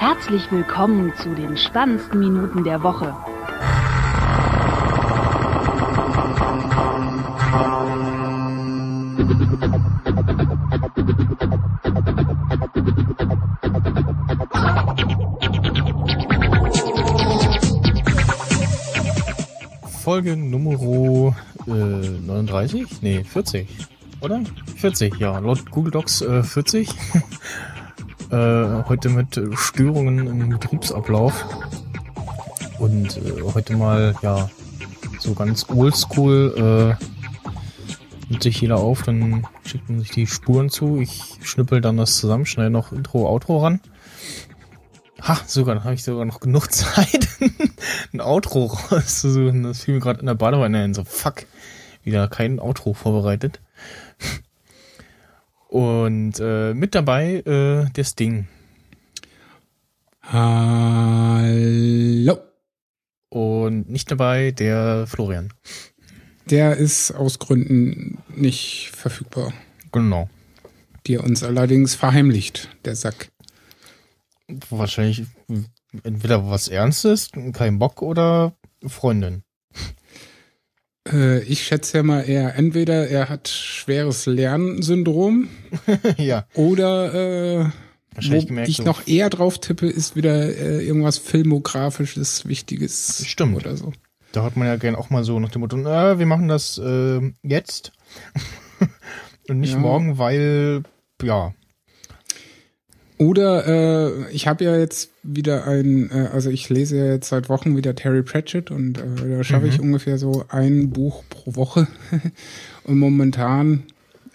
Herzlich willkommen zu den spannendsten Minuten der Woche. Folge Nummer äh, 39? Nee, 40. Oder? 40, ja. Laut Google Docs äh, 40. äh, heute mit Störungen im Betriebsablauf. Und äh, heute mal, ja, so ganz oldschool äh, nimmt sich jeder auf, dann schickt man sich die Spuren zu. Ich schnippel dann das zusammen, schnell noch Intro, Outro ran. Ha, sogar, dann habe ich sogar noch genug Zeit, ein Outro rauszusuchen. Das fiel mir gerade in der Badewanne ein. So, fuck, wieder kein Outro vorbereitet. Und äh, mit dabei äh, das Ding. Hallo. Und nicht dabei der Florian. Der ist aus Gründen nicht verfügbar. Genau. Die er uns allerdings verheimlicht, der Sack. Wahrscheinlich entweder was Ernstes, kein Bock oder Freundin. Äh, ich schätze ja mal eher, entweder er hat schweres Lernsyndrom ja. oder äh, wo gemerkt, ich so- noch eher drauf tippe, ist wieder äh, irgendwas filmografisches, Wichtiges Stimmt. oder so. Da hat man ja gern auch mal so nach dem Motto, äh, wir machen das äh, jetzt und nicht Ja. morgen, weil, ja, Oder äh, ich habe ja jetzt wieder ein, äh, also ich lese ja jetzt seit Wochen wieder Terry Pratchett und äh, da schaffe ich Mhm. ungefähr so ein Buch pro Woche. und momentan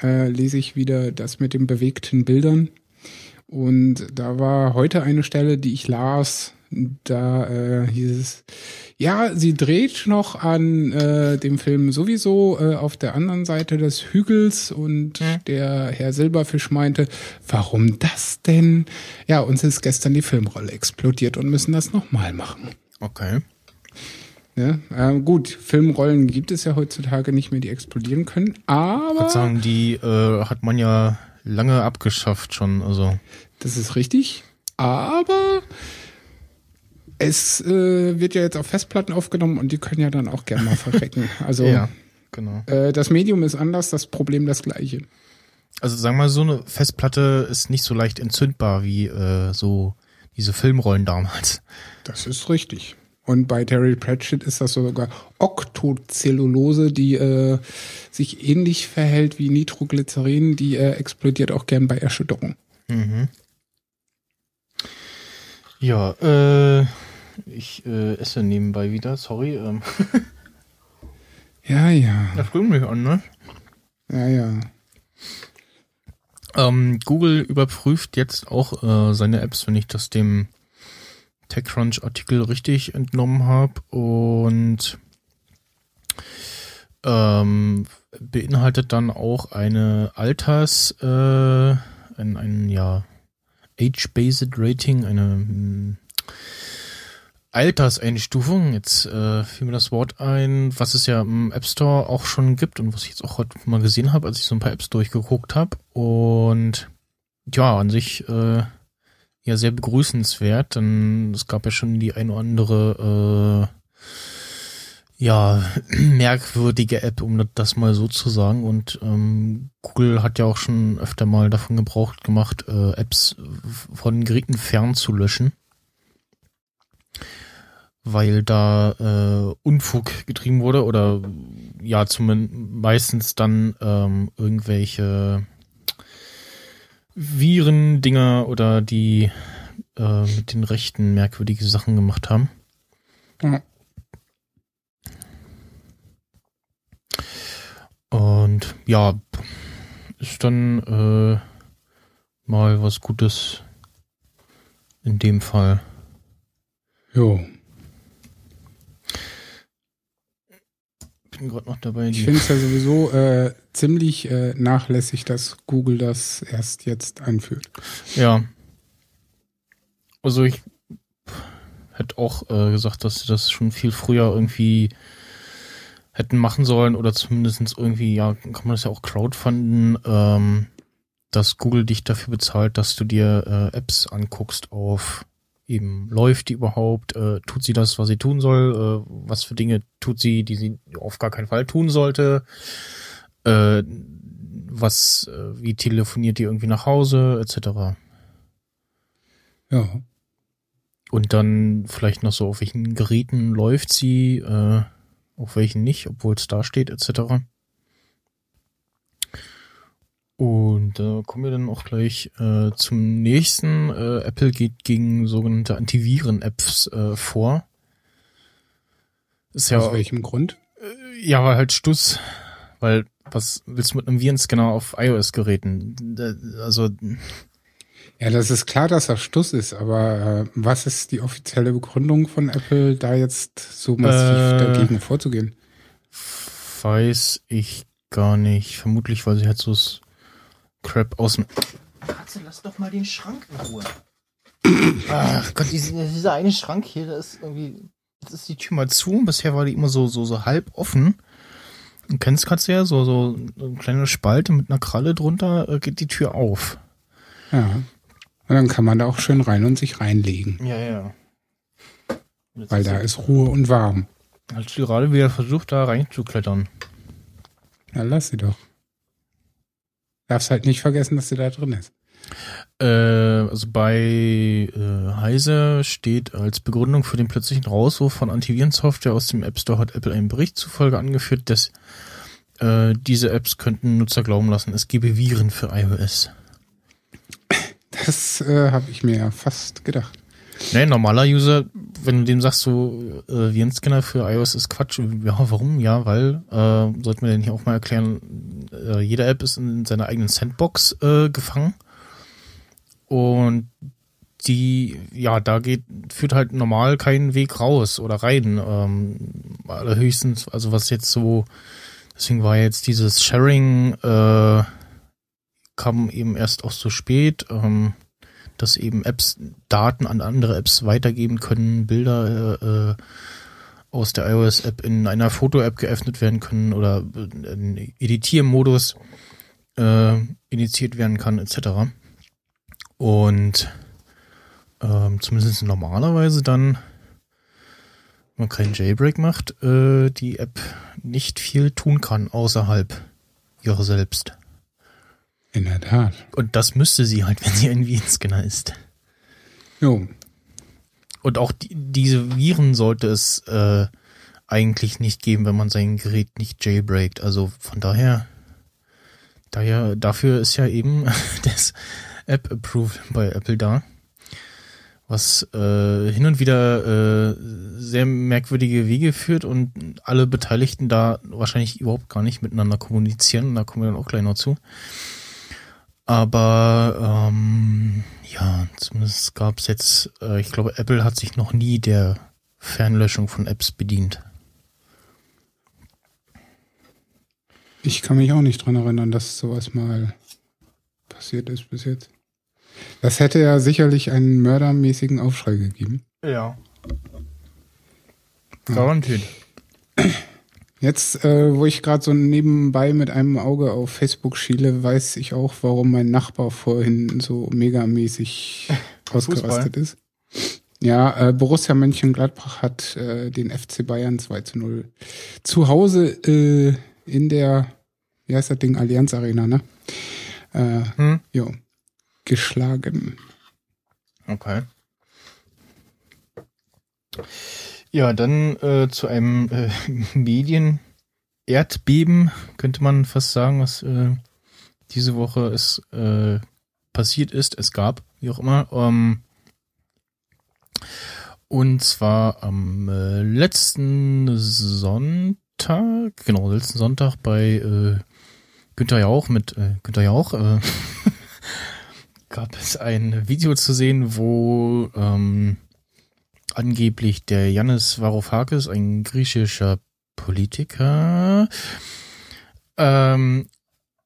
äh, lese ich wieder das mit den bewegten Bildern. Und da war heute eine Stelle, die ich las, da äh, hieß es, ja, sie dreht noch an äh, dem Film sowieso äh, auf der anderen Seite des Hügels und Mhm. der Herr Silberfisch meinte, warum das denn? Ja, uns ist gestern die Filmrolle explodiert und müssen das nochmal machen. okay. Ne? Äh, gut, Filmrollen gibt es ja heutzutage nicht mehr, die explodieren können, Ich aber würde sagen, die äh, hat man ja lange abgeschafft schon, also. Das ist richtig. Aber es äh, wird ja jetzt auf Festplatten aufgenommen und die können ja dann auch gerne mal verrecken. Also Ja, genau. äh, das Medium ist anders, das Problem das gleiche. Also sagen wir mal, so eine Festplatte ist nicht so leicht entzündbar wie äh, so diese Filmrollen damals. Das ist richtig. Und bei Terry Pratchett ist das sogar Oktozellulose, die äh, sich ähnlich verhält wie Nitroglycerin, die äh, explodiert auch gern bei Erschütterung. Mhm. Ja, äh, ich äh, esse nebenbei wieder, sorry. Ähm, Ja, ja. das bringt mich an, ne? Ja, ja. Ähm, Google überprüft jetzt auch äh, seine Apps, wenn ich das dem TechCrunch-Artikel richtig entnommen habe. Und ähm, beinhaltet dann auch eine Alters, äh, ein, ein ja, Age-Based Rating, eine mh, Alterseinstufung. Jetzt äh, fiel mir das Wort ein, was es ja im App Store auch schon gibt und was ich jetzt auch heute mal gesehen habe, als ich so ein paar Apps durchgeguckt habe. Und ja, an sich äh, ja sehr begrüßenswert, denn es gab ja schon die ein oder andere äh, ja, merkwürdige App, um das mal so zu sagen. Und ähm, Google hat ja auch schon öfter mal davon gebraucht gemacht, äh, Apps von Geräten fernzulöschen. Weil da äh, Unfug getrieben wurde oder ja, zumindest meistens dann ähm, irgendwelche Viren-Dinger oder die äh, mit den Rechten merkwürdige Sachen gemacht haben. Ja. Und ja, ist dann äh, mal was Gutes in dem Fall. Jo. Bin gerade noch dabei. Ich finde es ja sowieso äh, ziemlich äh, nachlässig, dass Google das erst jetzt einführt. ja. Also ich hätte auch äh, gesagt, dass sie das schon viel früher irgendwie hätten machen sollen oder zumindest irgendwie, ja, kann man das ja auch crowdfunden, ähm, dass Google dich dafür bezahlt, dass du dir äh, Apps anguckst auf eben läuft die überhaupt, äh, tut sie das, was sie tun soll, äh, was für Dinge tut sie, die sie auf gar keinen Fall tun sollte, äh, was, äh, wie telefoniert die irgendwie nach Hause, etc. Ja. Und dann vielleicht noch so, auf welchen Geräten läuft sie, äh, auf welchen nicht, obwohl es da steht, etc. Und da äh, kommen wir dann auch gleich äh, zum nächsten. Äh, Apple geht gegen sogenannte Antiviren-Apps äh, vor. Ist ja, Aus welchem Grund? Äh, ja, weil halt Stuss. Weil was willst du mit einem Virenscanner auf iOS-Geräten? Also ja, das ist klar, dass er Stuss ist, aber äh, was ist die offizielle Begründung von Apple, da jetzt so massiv äh, dagegen vorzugehen? Weiß ich gar nicht. Vermutlich, weil sie halt so Crap aus dem. Katze, lass doch mal den Schrank in Ruhe. Ach Gott, dieser, dieser eine Schrank hier, da ist irgendwie. Jetzt ist die Tür mal zu. Bisher war die immer so, so, so halb offen. Du kennst Katze ja, so, so eine kleine Spalte mit einer Kralle drunter äh, geht die Tür auf. Ja. Und dann kann man da auch schön rein und sich reinlegen. Ja, ja. Weil da ist Ruhe und warm. Hast du gerade wieder versucht, da reinzuklettern? Ja, lass sie doch. Darfst halt nicht vergessen, dass sie da drin ist. Äh, also bei äh, Heise steht als Begründung für den plötzlichen Rauswurf von Antivirensoftware aus dem App Store hat Apple einen Bericht zufolge angeführt, dass äh, diese Apps könnten Nutzer glauben lassen, es gebe Viren für iOS. Das äh, habe ich mir ja fast gedacht. Nee, normaler User, wenn du dem sagst, so äh, Virenscanner für iOS ist Quatsch, ja, warum? Ja, weil, äh, sollten wir denn hier auch mal erklären, äh, jede App ist in seiner eigenen Sandbox äh, gefangen. Und die, ja, da geht, führt halt normal keinen Weg raus oder rein. Ähm, allerhöchstens, also was jetzt so, deswegen war jetzt dieses Sharing, äh, kam eben erst auch so spät. Ähm, dass eben Apps Daten an andere Apps weitergeben können, Bilder äh, äh aus der iOS-App in einer Foto-App geöffnet werden können oder in Editiermodus äh, initiiert werden kann, etc. Und ähm, zumindest normalerweise dann, wenn man keinen Jailbreak macht, äh, die App nicht viel tun kann außerhalb ihrer selbst. In der Tat. Und das müsste sie halt, wenn sie ein Virenscanner ist. Jo. Und auch die, diese Viren sollte es äh, eigentlich nicht geben, wenn man sein Gerät nicht jailbreakt. Also von daher, daher, dafür ist ja eben das App Approval bei Apple da. Was äh, hin und wieder äh, sehr merkwürdige Wege führt und alle Beteiligten da wahrscheinlich überhaupt gar nicht miteinander kommunizieren. Da kommen wir dann auch gleich noch zu. Aber ähm, ja, zumindest gab es jetzt, äh, ich glaube, Apple hat sich noch nie der Fernlöschung von Apps bedient. Ich kann mich auch nicht dran erinnern, dass sowas mal passiert ist bis jetzt. Das hätte ja sicherlich einen mördermäßigen Aufschrei gegeben. Ja. Garantiert. Ja. Jetzt, äh, wo ich gerade so nebenbei mit einem Auge auf Facebook schiele, weiß ich auch, warum mein Nachbar vorhin so megamäßig ausgerastet ist. Ja, äh, Borussia Mönchengladbach hat äh, den FC Bayern 2 zu 0 zu Hause äh, in der, wie heißt das Ding, Allianz Arena, ne? Äh, hm? Jo, geschlagen. Okay. Ja, dann äh, zu einem äh, Medien-Erdbeben, könnte man fast sagen, was äh, diese Woche es äh, passiert ist, es gab, wie auch immer. Ähm, und zwar am äh, letzten Sonntag, genau, letzten Sonntag bei äh, Günther Jauch mit äh, Günther Jauch äh, gab es ein Video zu sehen, wo ähm, angeblich der Yannis Varoufakis, ein griechischer Politiker, ähm,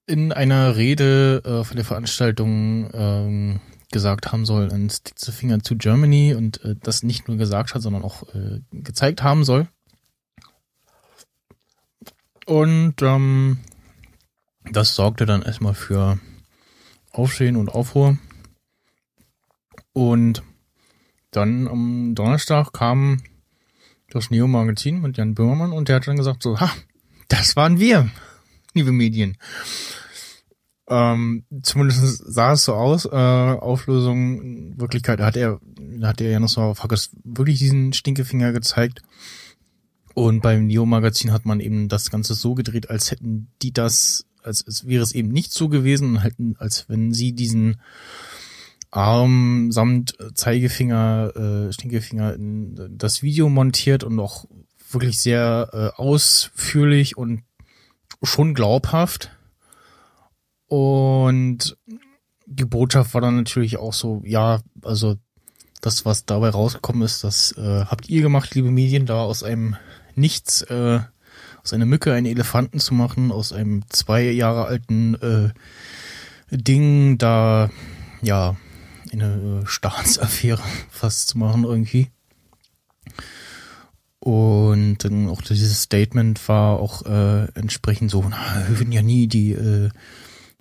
in einer Rede äh, von der Veranstaltung ähm, gesagt haben soll, ein Stick the Finger to Germany und äh, das nicht nur gesagt hat, sondern auch äh, gezeigt haben soll. Und ähm, das sorgte dann erstmal für Aufstehen und Aufruhr. Und dann am Donnerstag kam das Neo-Magazin mit Jan Böhmermann und der hat dann gesagt so, ha, das waren wir, liebe Medien. Ähm, zumindest sah es so aus. Äh, Auflösung, in Wirklichkeit hat er, hat er Janusz Hackes wirklich diesen Stinkefinger gezeigt. Und beim Neo-Magazin hat man eben das Ganze so gedreht, als hätten die das, als, als wäre es eben nicht so gewesen hätten, als wenn sie diesen Arm samt Zeigefinger, äh, Stinkefinger in das Video montiert und auch wirklich sehr äh, ausführlich und schon glaubhaft. Und die Botschaft war dann natürlich auch so, ja, also das, was dabei rausgekommen ist, das äh, habt ihr gemacht, liebe Medien, da aus einem Nichts, äh, aus einer Mücke einen Elefanten zu machen, aus einem zwei Jahre alten äh, Ding da, ja, eine äh, Staatsaffäre fast zu machen irgendwie. Und dann auch dieses Statement war auch äh, entsprechend so, na, wir würden ja nie die äh,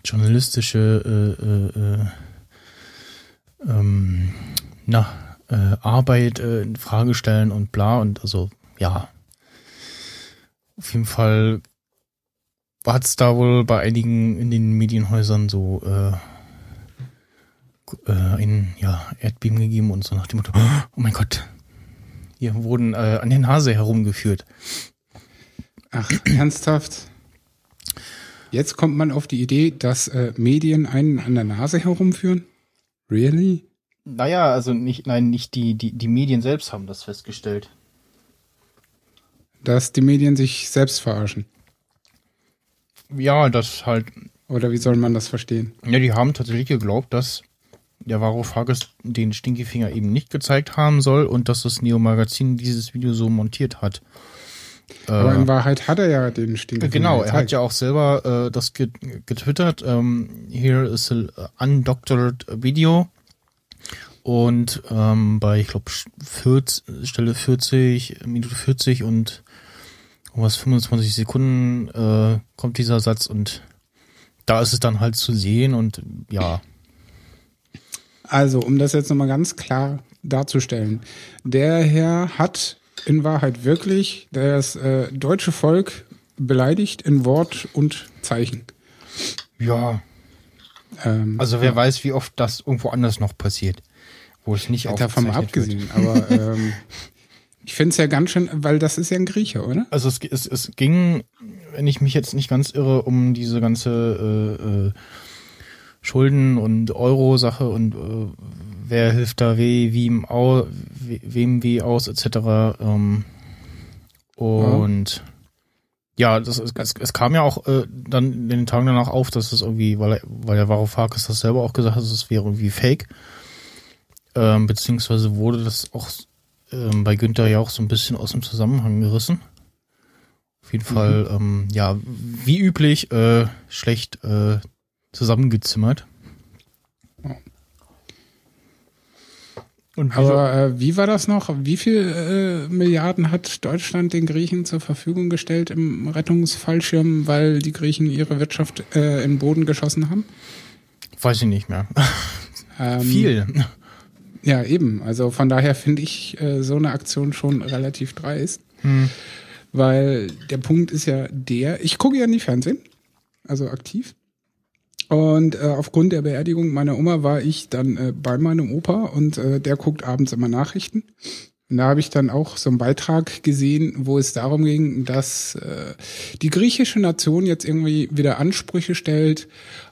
journalistische äh, äh, äh, ähm, na, Arbeit in Frage stellen und bla und also ja. Auf jeden Fall hat es da wohl bei einigen in den Medienhäusern so äh, ein ja, Erdbeben gegeben und so nach dem Motto, oh mein Gott, hier wurden äh, an der Nase herumgeführt. Ach, ernsthaft? Jetzt kommt man auf die Idee, dass äh, Medien einen an der Nase herumführen? Really? Naja, also nicht, nein, nicht die, die, die Medien selbst haben das festgestellt. Dass die Medien sich selbst verarschen. Ja, das halt. Oder wie soll man das verstehen? Ja, die haben tatsächlich geglaubt, dass der Varoufakis den Stinkefinger eben nicht gezeigt haben soll und dass das Neo-Magazin dieses Video so montiert hat. Aber Äh, in Wahrheit hat er ja den Stinkefinger Genau, er hat gezeigt. ja auch selber äh, das get getwittert. Ähm, here is a undoctored video. Und ähm, bei, ich glaube, Stelle 40, Minute 40 und was 25 Sekunden äh, kommt dieser Satz und da ist es dann halt zu sehen und ja, Also, um das jetzt nochmal ganz klar darzustellen. Der Herr hat in Wahrheit wirklich das äh, deutsche Volk beleidigt in Wort und Zeichen. ja, Ähm, also wer weiß, wie oft das irgendwo anders noch passiert, wo es nicht davon mal abgesehen. Aber ähm, ich finde es ja ganz schön, weil das ist ja ein Grieche, oder? Also es, es, es ging, wenn ich mich jetzt nicht ganz irre, um diese ganze äh, äh, Schulden- und Euro-Sache und äh, wer hilft da we, wie im Au, we, wem wie aus, etc. Ähm, und ja, das, es, es, kam ja auch äh, dann in den Tagen danach auf, dass es irgendwie, weil, er, weil der Varoufakis das selber auch gesagt hat, es wäre irgendwie fake. Ähm, beziehungsweise wurde das auch ähm, bei Günther ja auch so ein bisschen aus dem Zusammenhang gerissen. Auf jeden Fall, ähm, ja, wie üblich, äh, schlecht äh, zusammengezimmert. Aber äh, wie war das noch? Wie viel äh, Milliarden hat Deutschland den Griechen zur Verfügung gestellt im Rettungsfallschirm, weil die Griechen ihre Wirtschaft äh, in den Boden geschossen haben? weiß ich nicht mehr. Ähm, Viel. Ja, eben. Also von daher finde ich äh, so eine Aktion schon relativ dreist. Hm. Weil der Punkt ist ja der, ich gucke ja nie Fernsehen, also aktiv. Und äh, aufgrund der Beerdigung meiner Oma war ich dann äh, bei meinem Opa und äh, der guckt abends immer Nachrichten. Da habe ich dann auch so einen Beitrag gesehen, wo es darum ging, dass äh, die griechische Nation jetzt irgendwie wieder Ansprüche stellt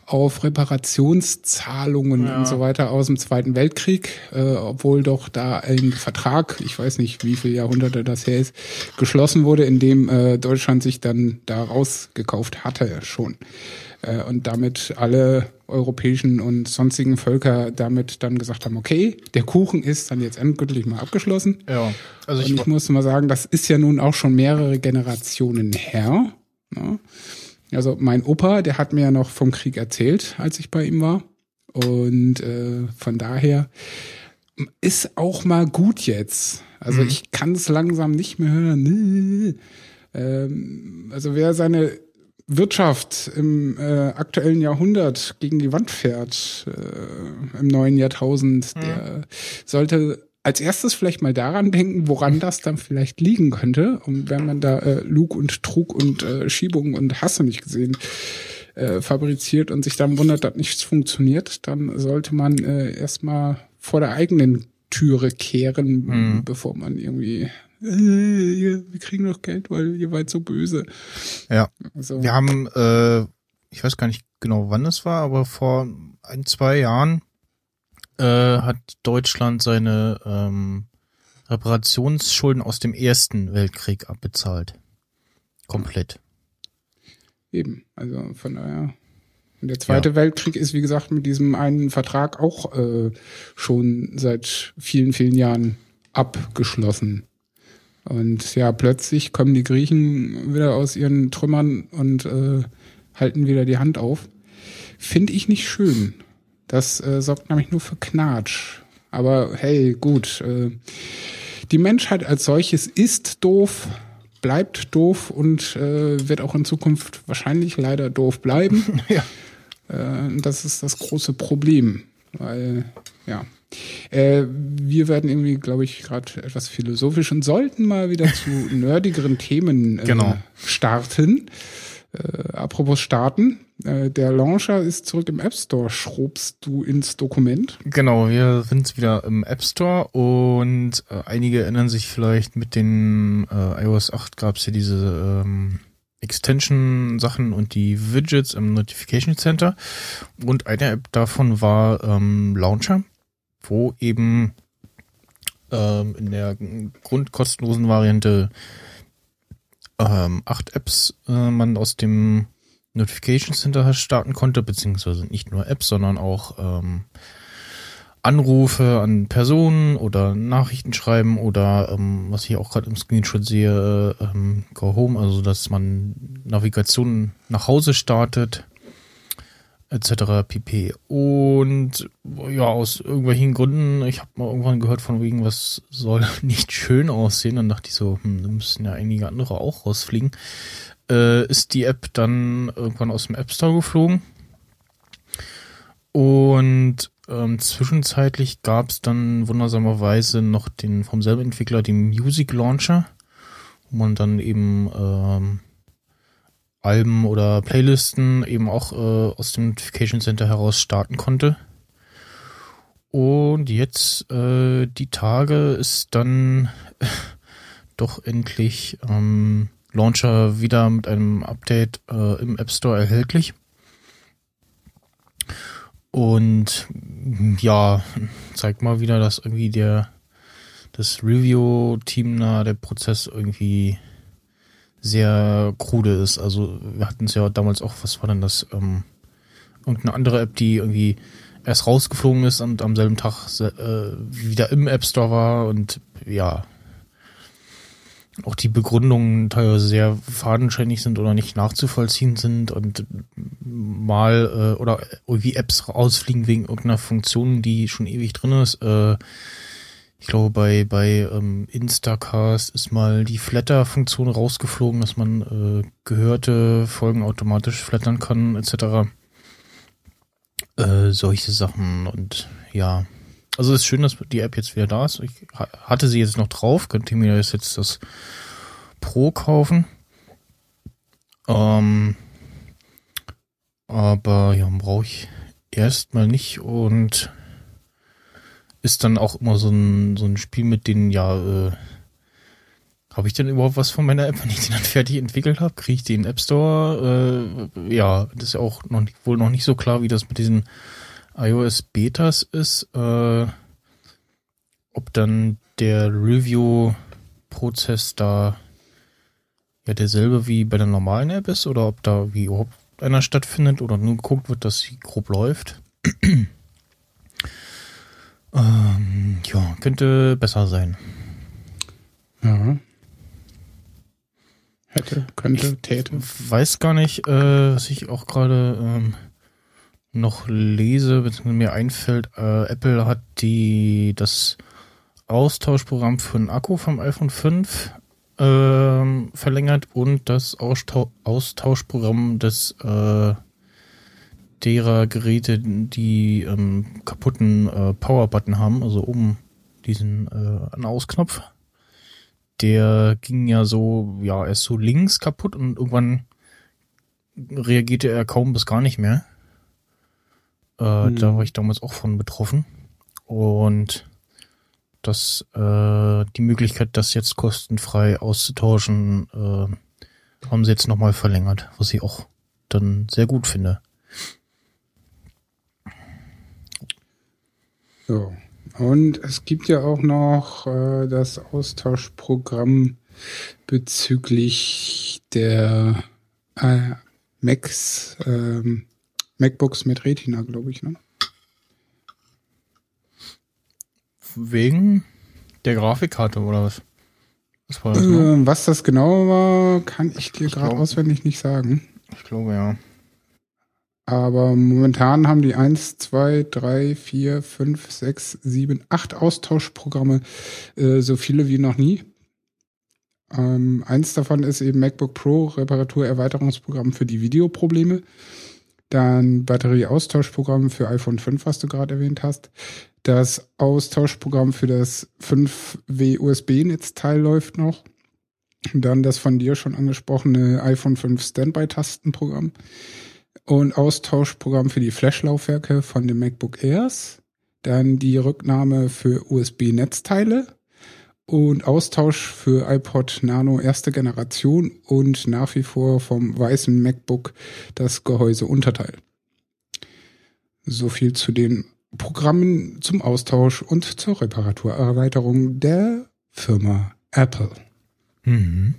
auf Reparationszahlungen Ja. und so weiter aus dem Zweiten Weltkrieg, äh, obwohl doch da ein Vertrag, ich weiß nicht, wie viele Jahrhunderte das her ist, geschlossen wurde, in dem äh, Deutschland sich dann da rausgekauft hatte schon. Äh, und damit alle europäischen und sonstigen Völker damit dann gesagt haben, okay, der Kuchen ist dann jetzt endgültig mal abgeschlossen. Ja. Also Und ich, ich muss mal sagen, das ist ja nun auch schon mehrere Generationen her. Ne? Also mein Opa, der hat mir ja noch vom Krieg erzählt, als ich bei ihm war. Und äh, von daher ist auch mal gut jetzt. Also Mhm. ich kann es langsam nicht mehr hören. Nee. Ähm, also wer seine Wirtschaft im äh, aktuellen Jahrhundert gegen die Wand fährt, äh, im neuen Jahrtausend, der sollte als erstes vielleicht mal daran denken, woran das dann vielleicht liegen könnte. Und wenn man da äh, Lug und Trug und äh, Schiebung und Hasse nicht gesehen äh, fabriziert und sich dann wundert, dass nichts funktioniert, dann sollte man äh, erstmal vor der eigenen Türe kehren, Mhm. bevor man irgendwie wir kriegen doch Geld, weil ihr seid so böse. Ja. Also, Wir haben, äh, ich weiß gar nicht genau, wann es war, aber vor ein, zwei Jahren äh, hat Deutschland seine ähm, Reparationsschulden aus dem Ersten Weltkrieg abbezahlt. Komplett. Eben, also von daher. Und der Zweite Weltkrieg ist, wie gesagt, mit diesem einen Vertrag auch äh, schon seit vielen, vielen Jahren abgeschlossen. Und ja, plötzlich kommen die Griechen wieder aus ihren Trümmern und äh, halten wieder die Hand auf. Finde ich nicht schön. Das äh, sorgt nämlich nur für Knatsch. Aber hey, gut. Äh, die Menschheit als solches ist doof, bleibt doof und äh, wird auch in Zukunft wahrscheinlich leider doof bleiben. Ja. Äh, das ist das große Problem. Weil, ja. Äh, wir werden irgendwie, glaube ich, gerade etwas philosophisch und sollten mal wieder zu nerdigeren Themen äh, Genau. starten. Äh, apropos starten, äh, der Launcher ist zurück im App Store. Schrobst du ins Dokument? Genau, wir sind wieder im App Store und äh, einige erinnern sich vielleicht mit den äh, iOS 8 gab es ja diese ähm, Extension-Sachen und die Widgets im Notification Center. Und eine App davon war ähm, Launcher, wo eben ähm, in der grundkostenlosen Variante ähm, acht Apps äh, man aus dem Notification Center starten konnte, beziehungsweise nicht nur Apps, sondern auch ähm, Anrufe an Personen oder Nachrichten schreiben oder ähm, was ich auch gerade im Screenshot sehe, ähm, Go Home, also dass man Navigation nach Hause startet etc. pp. Und ja, aus irgendwelchen Gründen, ich habe mal irgendwann gehört von wegen, was soll nicht schön aussehen, dann dachte ich so, hm, da müssen ja einige andere auch rausfliegen. Äh, ist die App dann irgendwann aus dem App Store geflogen. Und ähm, zwischenzeitlich gab es dann wundersamerweise noch den vom selben Entwickler, den Music Launcher, wo man dann eben ähm, Alben oder Playlisten eben auch äh, aus dem Notification Center heraus starten konnte. Und jetzt äh, die Tage ist dann doch endlich ähm, Launcher wieder mit einem Update äh, im App Store erhältlich. Und ja, zeigt mal wieder, dass irgendwie der das Review-Team na der Prozess irgendwie sehr krude ist. Also wir hatten es ja damals auch, was war denn das? Ähm, irgendeine andere App, die irgendwie erst rausgeflogen ist und am selben Tag äh, wieder im App Store war und ja, auch die Begründungen teilweise sehr fadenscheinig sind oder nicht nachzuvollziehen sind und mal äh, oder irgendwie Apps rausfliegen wegen irgendeiner Funktion, die schon ewig drin ist. Äh, ich glaube, bei, bei ähm, Instacast ist mal die Flatter-Funktion rausgeflogen, dass man äh, gehörte Folgen automatisch flattern kann, etc. Äh, solche Sachen und ja. Also es ist schön, dass die App jetzt wieder da ist. Ich ha- hatte sie jetzt noch drauf, könnte mir jetzt das Pro kaufen. Ähm, aber ja, brauche ich erstmal nicht und ist dann auch immer so ein, so ein Spiel mit denen, ja, äh, habe ich denn überhaupt was von meiner App, wenn ich die dann fertig entwickelt habe? Kriege ich den App Store? Äh, ja, das ist ja auch noch nicht, wohl noch nicht so klar, wie das mit diesen iOS Betas ist. Äh, ob dann der Review-Prozess da ja derselbe wie bei der normalen App ist oder ob da wie überhaupt einer stattfindet oder nur geguckt wird, dass sie grob läuft. Ähm, ja, könnte besser sein. Ja. Hätte, könnte, täte. Weiß gar nicht, äh, was ich auch gerade ähm, noch lese, beziehungsweise mir einfällt, äh, Apple hat die das Austauschprogramm für den Akku vom iPhone 5 ähm, verlängert und das Austau Austauschprogramm des äh, derer Geräte, die ähm, kaputten äh, Power-Button haben, also oben diesen äh, An-Aus-Knopf. Der ging ja so, ja, erst so links kaputt und irgendwann reagierte er kaum bis gar nicht mehr. Äh, Hm. Da war ich damals auch von betroffen. Und das, äh, die Möglichkeit, das jetzt kostenfrei auszutauschen, äh, haben sie jetzt nochmal verlängert, was ich auch dann sehr gut finde. So. Und es gibt ja auch noch äh, das Austauschprogramm bezüglich der äh, Macs, ähm, MacBooks mit Retina, glaube ich. Ne? Wegen der Grafikkarte oder was? Was das? Ähm, was das genau war, kann ich dir gerade auswendig nicht sagen. Ich glaube ja. Aber momentan haben die 1, 2, 3, 4, 5, 6, 7, 8 Austauschprogramme, äh, so viele wie noch nie. Ähm, eins davon ist eben MacBook Pro Reparaturerweiterungsprogramm für die Videoprobleme. Dann Batterieaustauschprogramm für iPhone 5, was du gerade erwähnt hast. Das Austauschprogramm für das 5W USB-Netzteil läuft noch. Und dann das von dir schon angesprochene iPhone 5 Standby-Tastenprogramm und Austauschprogramm für die Flash-Laufwerke von den MacBook Airs, dann die Rücknahme für USB-Netzteile und Austausch für iPod Nano erste Generation und nach wie vor vom weißen MacBook das Gehäuseunterteil. So viel zu den Programmen zum Austausch und zur Reparaturerweiterung der Firma Apple. Mhm.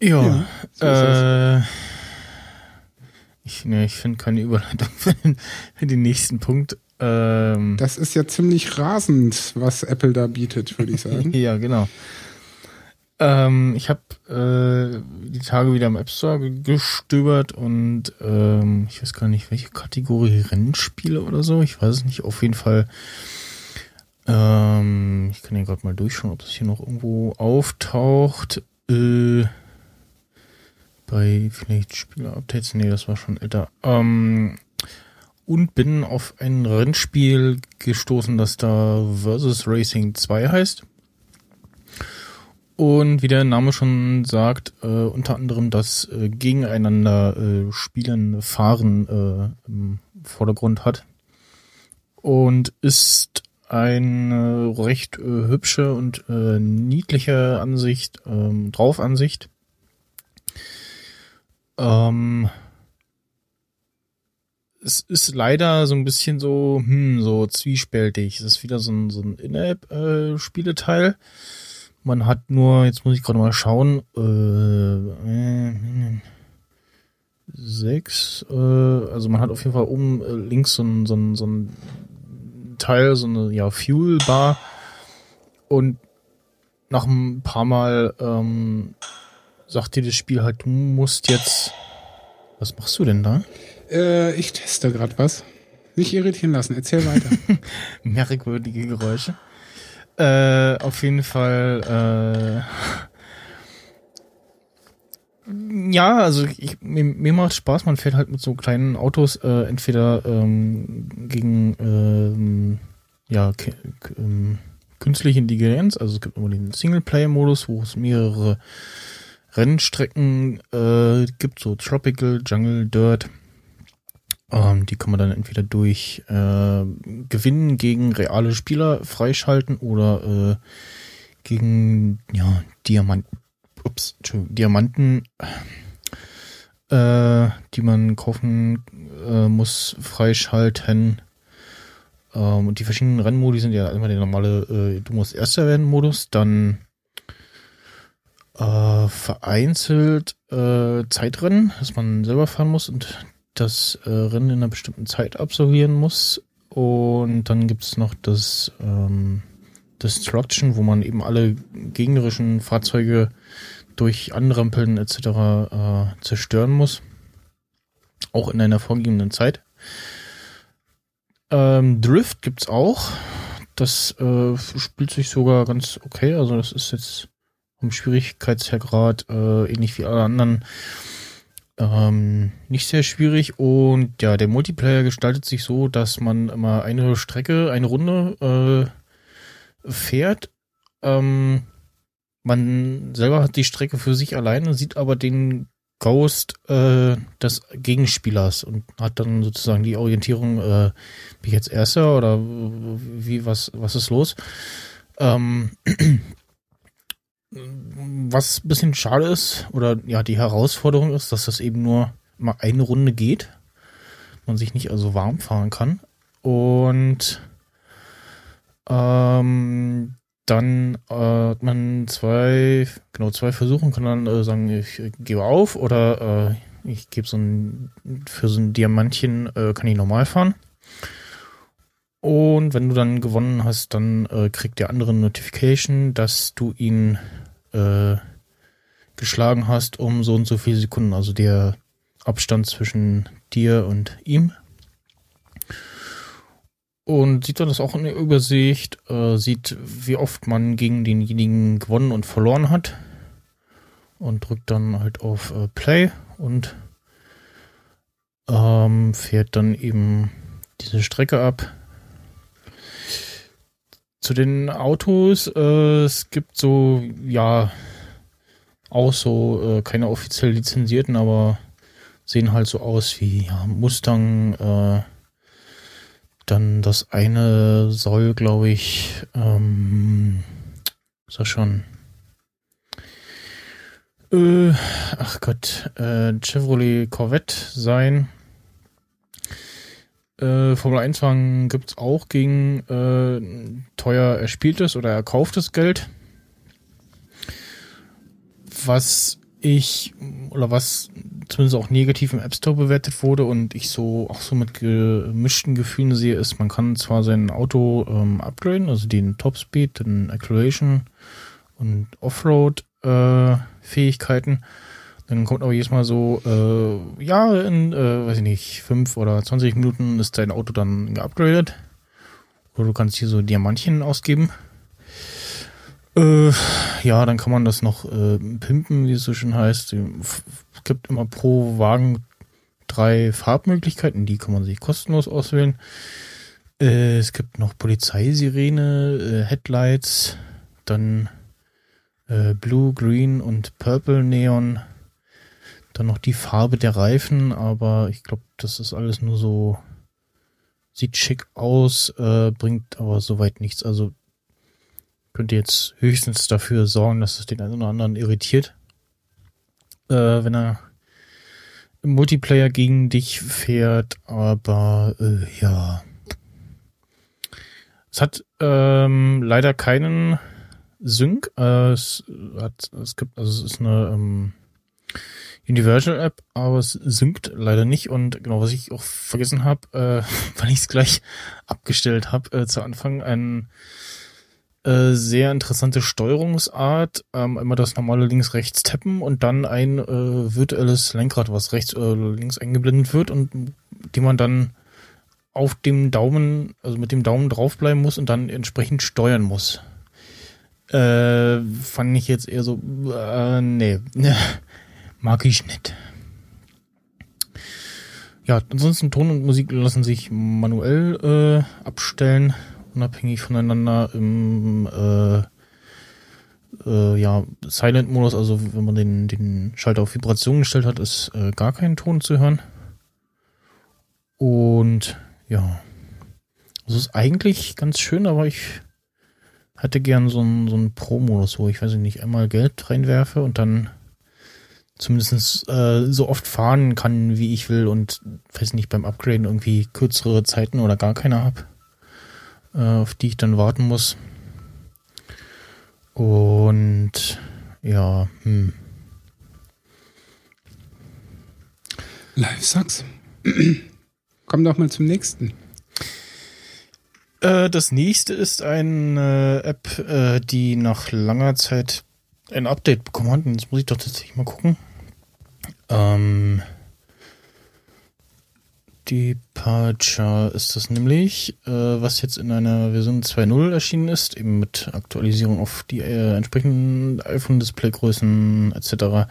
Ja, Ja, so äh, ich, ne, ich finde keine Überleitung für den, für den nächsten Punkt. Ähm, Das ist ja ziemlich rasend, was Apple da bietet, würde ich sagen. ja, genau. Ähm, ich habe äh, die Tage wieder im App Store ge- gestöbert und ähm, ich weiß gar nicht, welche Kategorie Rennspiele oder so. Ich weiß es nicht. Auf jeden Fall. Ähm, ich kann ja gerade mal durchschauen, ob das hier noch irgendwo auftaucht. Äh, bei vielleicht Spieler-Updates. Nee, das war schon älter. Ähm, und bin auf ein Rennspiel gestoßen, das da Versus Racing 2 heißt. Und wie der Name schon sagt, äh, unter anderem das äh, gegeneinander äh, spielen, fahren äh, im Vordergrund hat. Und ist eine recht äh, hübsche und äh, niedliche Ansicht, ähm, Draufansicht. Ähm, es ist leider so ein bisschen so, hm, so zwiespältig. Es ist wieder so ein, so ein In-App-Spieleteil. Man hat nur, jetzt muss ich gerade mal schauen, äh, äh, sechs, äh, also man hat auf jeden Fall oben äh, links so ein, so ein, so ein Teil, so eine ja, Fuel-Bar und nach ein paar Mal ähm, sagt dir das Spiel halt, du musst jetzt. Was machst du denn da? Äh, ich teste gerade was. Nicht irritieren lassen, erzähl weiter. Merkwürdige Geräusche. Äh, auf jeden Fall, äh, ja, also ich, mir, mir macht Spaß, man fährt halt mit so kleinen Autos äh, entweder ähm, gegen ähm, ja, ähm, künstliche Intelligenz, also es gibt immer den Singleplayer-Modus, wo es mehrere Rennstrecken äh, gibt, so Tropical, Jungle, Dirt. Ähm, die kann man dann entweder durch äh, Gewinnen gegen reale Spieler freischalten oder äh, gegen ja, Diamant, ups, Diamanten, äh, die man kaufen äh, muss, freischalten. Ähm, und die verschiedenen Rennmodi sind ja immer der normale äh, Du musst Erster werden Modus, dann äh, vereinzelt äh, Zeitrennen, dass man selber fahren muss und das äh, Rennen in einer bestimmten Zeit absolvieren muss. Und dann gibt es noch das ähm, Destruction, wo man eben alle gegnerischen Fahrzeuge durch Anrampeln etc. Äh, zerstören muss. Auch in einer vorgegebenen Zeit. Ähm, Drift gibt's auch. Das äh, spielt sich sogar ganz okay. Also das ist jetzt vom Schwierigkeitsgrad äh, ähnlich wie alle anderen ähm, nicht sehr schwierig und ja, der Multiplayer gestaltet sich so, dass man immer eine Strecke, eine Runde äh, fährt. Ähm, man selber hat die Strecke für sich alleine, sieht aber den Ghost äh, des Gegenspielers und hat dann sozusagen die Orientierung, äh, bin ich jetzt Erster oder wie, was, was ist los? Ähm, was ein bisschen schade ist, oder ja, die Herausforderung ist, dass das eben nur mal eine Runde geht. Man sich nicht also warm fahren kann. Und ähm, dann äh, hat man zwei, genau, zwei Versuche und kann dann äh, sagen, ich äh, gebe auf oder äh, ich gebe so ein, für so ein Diamantchen äh, kann ich normal fahren. Und wenn du dann gewonnen hast, dann äh, kriegt der andere Notification, dass du ihn äh, geschlagen hast um so und so viele Sekunden, also der Abstand zwischen dir und ihm. Und sieht dann das auch in der Übersicht, äh, sieht, wie oft man gegen denjenigen gewonnen und verloren hat. Und drückt dann halt auf äh, Play und ähm, fährt dann eben diese Strecke ab. Zu den Autos, äh, es gibt so, ja, auch so äh, keine offiziell lizenzierten, aber sehen halt so aus wie ja, Mustang, äh, dann das eine soll, glaube ich, ähm, ist das schon. Äh, ach Gott, äh, Chevrolet Corvette sein. Äh, Formel 1 Wagen gibt's auch gegen äh, teuer erspieltes oder erkauftes Geld. Was ich oder was zumindest auch negativ im App Store bewertet wurde und ich so auch so mit gemischten Gefühlen sehe, ist, man kann zwar sein Auto ähm, upgraden, also den Topspeed, den Acceleration und Offroad äh, Fähigkeiten. Dann kommt aber jedes Mal so, äh, ja, in, äh, weiß ich nicht, fünf oder 20 Minuten ist dein Auto dann geupgradet. Oder du kannst hier so Diamantchen ausgeben. Äh, ja, dann kann man das noch äh, pimpen, wie es so schön heißt. Es gibt immer pro Wagen drei Farbmöglichkeiten, die kann man sich kostenlos auswählen. Äh, es gibt noch Polizeisirene, äh, Headlights, dann äh, Blue, Green und Purple Neon. Dann noch die Farbe der Reifen, aber ich glaube, das ist alles nur so, sieht schick aus, äh, bringt aber soweit nichts. Also könnte jetzt höchstens dafür sorgen, dass es den einen oder anderen irritiert, äh, wenn er im Multiplayer gegen dich fährt, aber äh, ja. Es hat ähm, leider keinen Sync. Äh, es hat, es gibt, also es ist eine ähm, Universal App, aber es synkt leider nicht. Und genau, was ich auch vergessen habe, äh, weil ich es gleich abgestellt habe, äh, zu Anfang ein äh, sehr interessante Steuerungsart. Ähm, immer das normale links-rechts tappen und dann ein äh, virtuelles Lenkrad, was rechts oder links eingeblendet wird und die man dann auf dem Daumen, also mit dem Daumen draufbleiben muss und dann entsprechend steuern muss. Äh, fand ich jetzt eher so, äh, nee, mag ich nicht. Ja, ansonsten Ton und Musik lassen sich manuell äh, abstellen unabhängig voneinander im äh, äh, ja, Silent-Modus, also wenn man den, den Schalter auf Vibration gestellt hat, ist äh, gar kein Ton zu hören. Und ja, das ist eigentlich ganz schön, aber ich hätte gern so einen, so einen Pro-Modus, wo ich weiß nicht, einmal Geld reinwerfe und dann zumindest äh, so oft fahren kann, wie ich will und weiß nicht, beim Upgraden irgendwie kürzere Zeiten oder gar keine habe äh, auf die ich dann warten muss. Und ja, hm. Live Sucks. Komm doch mal zum nächsten. Äh, das nächste ist eine App, äh, die nach langer Zeit ein Update bekommen hat. Jetzt muss ich doch tatsächlich mal gucken. Ähm, Departure ist das nämlich, äh, was jetzt in einer Version 2.0 erschienen ist, eben mit Aktualisierung auf die äh, entsprechenden iPhone-Displaygrößen etc.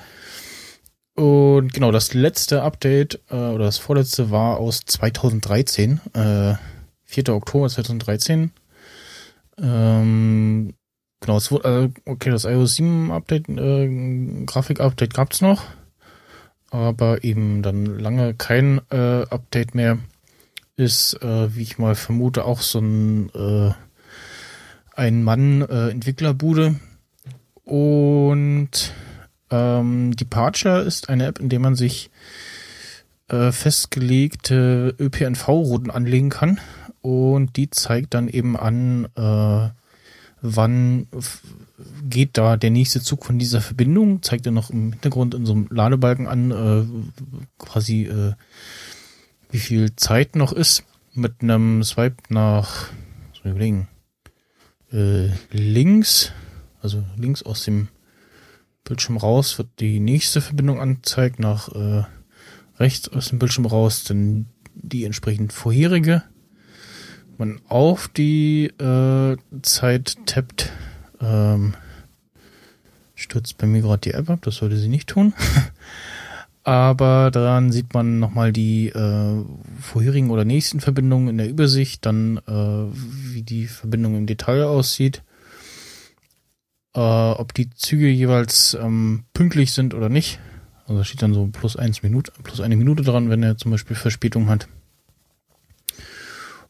Und genau, das letzte Update äh, oder das vorletzte war aus 2013, äh, 4. Oktober 2013. Ähm, genau, es wurde, äh, okay, das iOS 7 Update, äh, Grafik-Update gab's noch, aber eben dann lange kein äh, Update mehr. Ist, äh, wie ich mal vermute, auch so ein äh, ein Mann äh, Entwicklerbude und ähm, Departure ist eine App, in der man sich festgelegte ÖPNV-Routen anlegen kann und die zeigt dann eben an, äh, wann geht da der nächste Zug von dieser Verbindung, zeigt er noch im Hintergrund in so einem Ladebalken an, äh, quasi äh, wie viel Zeit noch ist mit einem Swipe nach, so überlegen, äh, links, also links aus dem Bildschirm raus wird die nächste Verbindung angezeigt, nach äh, rechts aus dem Bildschirm raus dann die entsprechend vorherige. Man auf die äh, Zeit tappt, ähm, stürzt bei mir gerade die App ab, das sollte sie nicht tun. Aber daran sieht man nochmal die äh, vorherigen oder nächsten Verbindungen in der Übersicht, dann äh, wie die Verbindung im Detail aussieht, äh, ob die Züge jeweils ähm, pünktlich sind oder nicht. Also da steht dann so plus eins Minute, plus eine Minute dran, wenn er zum Beispiel Verspätung hat.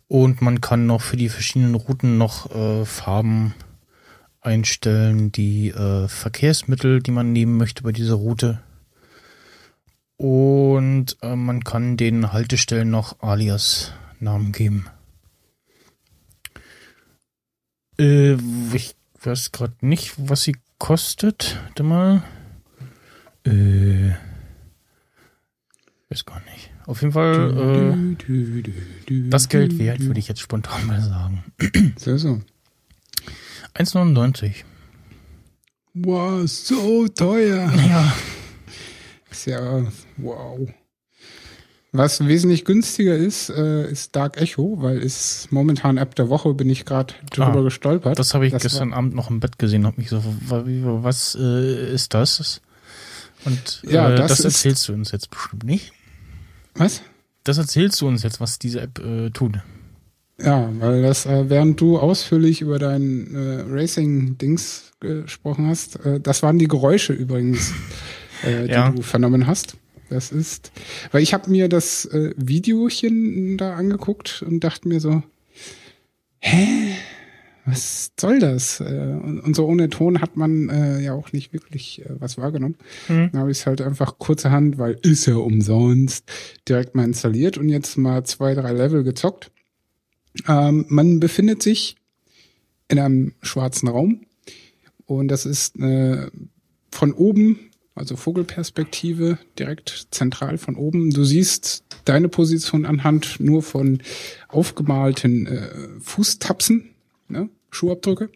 Und man kann noch für die verschiedenen Routen noch äh, Farben einstellen, die äh, Verkehrsmittel, die man nehmen möchte bei dieser Route und äh, man kann den Haltestellen noch Alias-Namen geben. Äh, ich weiß gerade nicht, was sie kostet. Warte mal. Äh, weiß gar nicht. Auf jeden Fall äh, das Geld wert, würde ich jetzt spontan mal sagen. So, so. 1,99. Wow, so teuer. Ja. Ist ja, wow. Was wesentlich günstiger ist, äh, ist Dark Echo, weil ist momentan App der Woche, bin ich gerade drüber Ah, gestolpert. Das habe ich Das gestern Abend noch im Bett gesehen, habe mich so, was äh, ist das? Und Ja, äh, das das, erzählst du uns jetzt bestimmt nicht. Was? Das erzählst du uns jetzt, was diese App äh, tut. Ja, weil das, äh, während du ausführlich über dein äh, Racing-Dings gesprochen hast, äh, das waren die Geräusche übrigens, äh, die Ja. du vernommen hast. Das ist, weil ich habe mir das äh, Videochen da angeguckt und dachte mir so, hä, was soll das? Äh, und, so ohne Ton hat man äh, ja auch nicht wirklich äh, was wahrgenommen. Mhm. Dann habe ich es halt einfach kurzerhand, weil ist ja umsonst, direkt mal installiert und jetzt mal zwei, drei Level gezockt. Ähm, man befindet sich in einem schwarzen Raum und das ist äh, von oben, also Vogelperspektive, direkt zentral von oben. Du siehst deine Position anhand nur von aufgemalten äh, Fußtapsen, ne? Schuhabdrücke.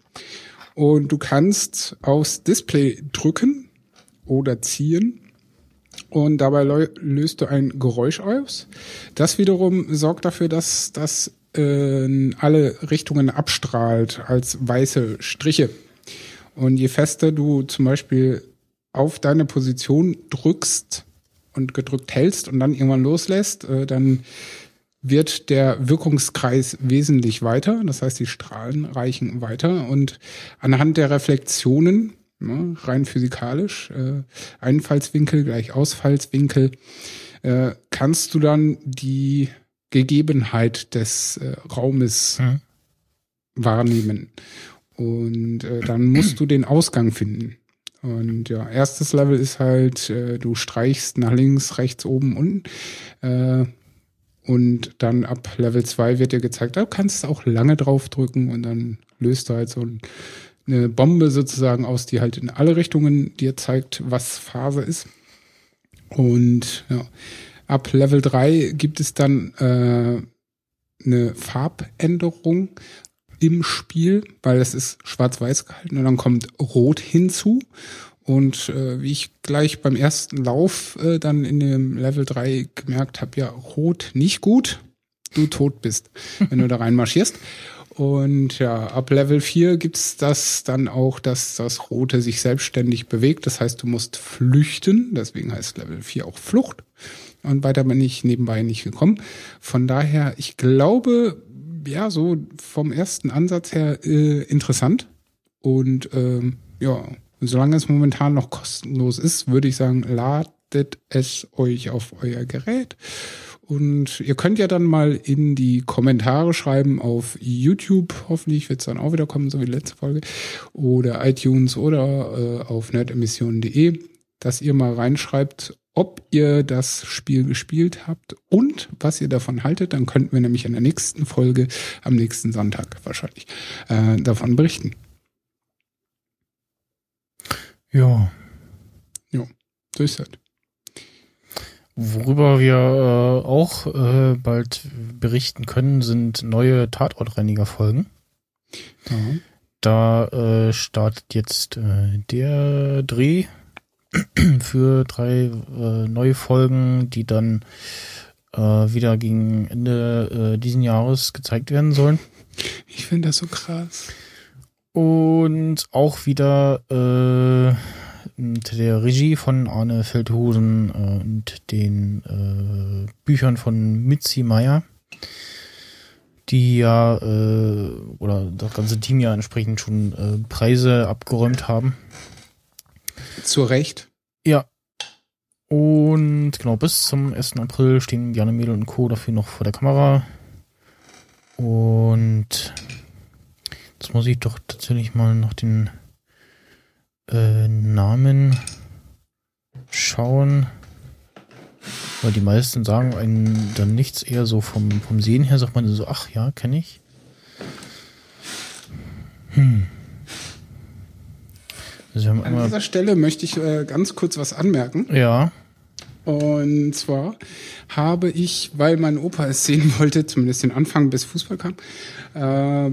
Und du kannst aufs Display drücken oder ziehen und dabei lö- löst du ein Geräusch aus. Das wiederum sorgt dafür, dass das in alle Richtungen abstrahlt als weiße Striche. Und je fester du zum Beispiel auf deine Position drückst und gedrückt hältst und dann irgendwann loslässt, äh, dann wird der Wirkungskreis wesentlich weiter. Das heißt, die Strahlen reichen weiter und anhand der Reflexionen, ne, rein physikalisch, äh, Einfallswinkel gleich Ausfallswinkel, äh, kannst du dann die Gegebenheit des äh, Raumes Mhm. wahrnehmen. Und äh, dann musst du den Ausgang finden. Und ja, erstes Level ist halt, äh, du streichst nach links, rechts, oben, unten. Und dann ab Level 2 wird dir gezeigt, da kannst du auch lange draufdrücken und dann löst du halt so ein, eine Bombe sozusagen aus, die halt in alle Richtungen dir zeigt, was Phase ist. Und ja, ab Level 3 gibt es dann äh, eine Farbänderung im Spiel, weil es ist schwarz-weiß gehalten und dann kommt Rot hinzu. Und äh, wie ich gleich beim ersten Lauf äh, dann in dem Level 3 gemerkt habe, ja, Rot nicht gut, du tot bist, wenn du da reinmarschierst. Und ja, ab Level 4 gibt's das dann auch, dass das Rote sich selbstständig bewegt. Das heißt, du musst flüchten. Deswegen heißt Level 4 auch Flucht. Und weiter bin ich nebenbei nicht gekommen. Von daher, ich glaube, ja, so vom ersten Ansatz her äh, interessant. Und ähm, ja, solange es momentan noch kostenlos ist, würde ich sagen, ladet es euch auf euer Gerät. Und ihr könnt ja dann mal in die Kommentare schreiben auf YouTube. Hoffentlich wird es dann auch wieder kommen, so wie die letzte Folge. Oder iTunes oder äh, auf nerdemissionen.de, dass ihr mal reinschreibt, ob ihr das Spiel gespielt habt und was ihr davon haltet. Dann könnten wir nämlich in der nächsten Folge, am nächsten Sonntag wahrscheinlich, äh, davon berichten. Ja. Ja, so ist das. Worüber wir äh, auch äh, bald berichten können, sind neue Tatortreiniger-Folgen. Ja. Da äh, startet jetzt äh, der Dreh für drei äh, neue Folgen, die dann äh, wieder gegen Ende diesen Jahres gezeigt werden sollen. Ich finde das so krass. Und auch wieder äh, unter der Regie von Arne Feldhusen äh, und den äh, Büchern von Mitzi Meyer, die ja, äh, oder das ganze Team ja entsprechend schon äh, Preise abgeräumt haben. Zu Recht. Ja. Und genau, bis zum 1. April stehen Janne Mädel und Co. dafür noch vor der Kamera. Und jetzt muss ich doch tatsächlich mal nach den äh, Namen schauen. Weil die meisten sagen einen dann nichts eher so vom, vom Sehen her, sagt man so, ach ja, kenne ich. Hm. Also An dieser Stelle möchte ich äh, ganz kurz was anmerken. ja, Und zwar habe ich, weil mein Opa es sehen wollte, zumindest den Anfang bis Fußball kam, äh,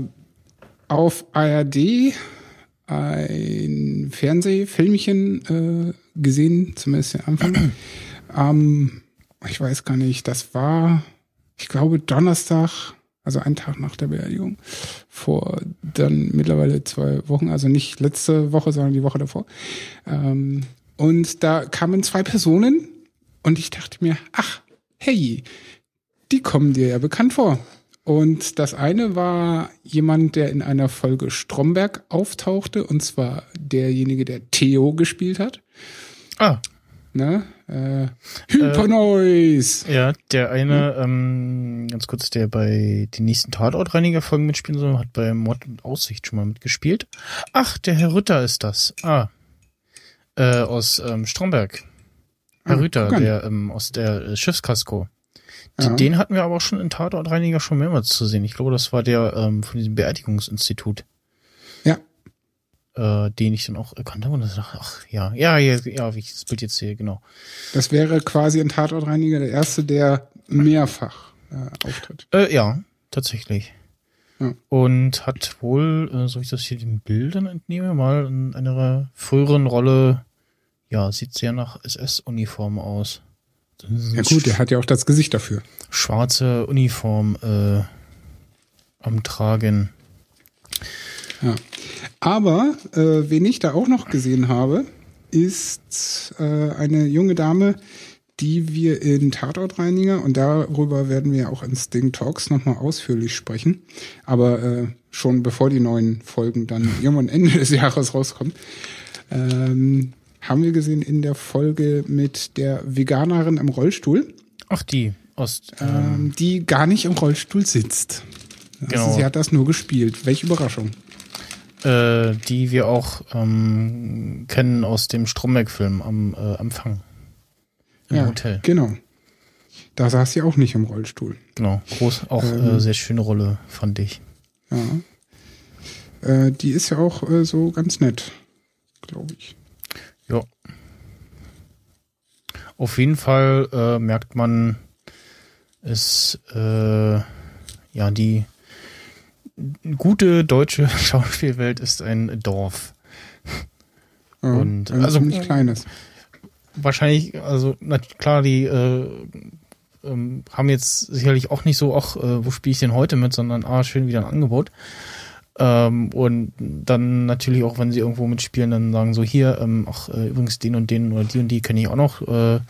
auf ARD ein Fernsehfilmchen äh, gesehen, zumindest den Anfang. ähm, ich weiß gar nicht, das war, ich glaube, Donnerstag, also einen Tag nach der Beerdigung, vor dann mittlerweile zwei Wochen, also nicht letzte Woche, sondern die Woche davor. Ähm, und da kamen zwei Personen und ich dachte mir, ach, hey, die kommen dir ja bekannt vor. Und das eine war jemand, der in einer Folge Stromberg auftauchte, und zwar derjenige, der Theo gespielt hat. ah, Ne? Äh, Hypernoise. Ja, der eine, ähm, ganz kurz, der bei den nächsten Tatortreiniger-Folgen mitspielen soll, hat bei Mord und Aussicht schon mal mitgespielt. Ach, der Herr Rütter ist das. Ah. Äh, aus ähm, Stromberg. Herr Ah, Rütter, an. der ähm, aus der äh, Schiffskasko. Ja. Den hatten wir aber auch schon in Tatortreiniger schon mehrmals zu sehen. Ich glaube, das war der ähm, von diesem Beerdigungsinstitut. Ja. Äh, den ich dann auch erkannt habe und das dachte, ach ja, ja, ja, ja, wie ich das Bild jetzt sehe, genau. Das wäre quasi ein Tatortreiniger, der erste, der mehrfach äh, auftritt. Äh, ja, tatsächlich. Ja. Und hat wohl, äh, so wie ich das hier den Bildern entnehme, mal in einer früheren Rolle, ja, sieht sehr nach SS-Uniform aus. Ja gut, der hat ja auch das Gesicht dafür. Schwarze Uniform äh, am Tragen. Ja. Aber äh, wen ich da auch noch gesehen habe, ist äh, eine junge Dame, die wir in Tatortreiniger und darüber werden wir auch in Sting Talks nochmal ausführlich sprechen. Aber äh, schon bevor die neuen Folgen dann irgendwann Ende des Jahres rauskommen, ähm, haben wir gesehen in der Folge mit der Veganerin im Rollstuhl, Ach, die aus. Ähm, ähm, die gar nicht im Rollstuhl sitzt. Also Genau. sie hat das nur gespielt. Welche Überraschung. äh, die wir auch ähm, kennen aus dem Stromberg-Film am äh, Empfang. Im ja, Hotel. Genau. Da saß sie auch nicht im Rollstuhl. Genau. Groß, auch Ähm. äh, sehr schöne Rolle, fand ich. Ja. Äh, die ist ja auch äh, so ganz nett, glaube ich. Ja. Auf jeden Fall äh, merkt man, es äh, ja die gute deutsche Schauspielwelt ist ein Dorf. Ja, Und, ein also- ziemlich kleines. Wahrscheinlich, also na klar, die äh, ähm, haben jetzt sicherlich auch nicht so, ach, äh, wo spiele ich denn heute mit, sondern ah, schön wieder ein Angebot. Ähm, und dann natürlich auch, wenn sie irgendwo mitspielen, dann sagen so hier, ähm, ach, äh, übrigens den und den oder die und die kenne ich auch noch. Äh,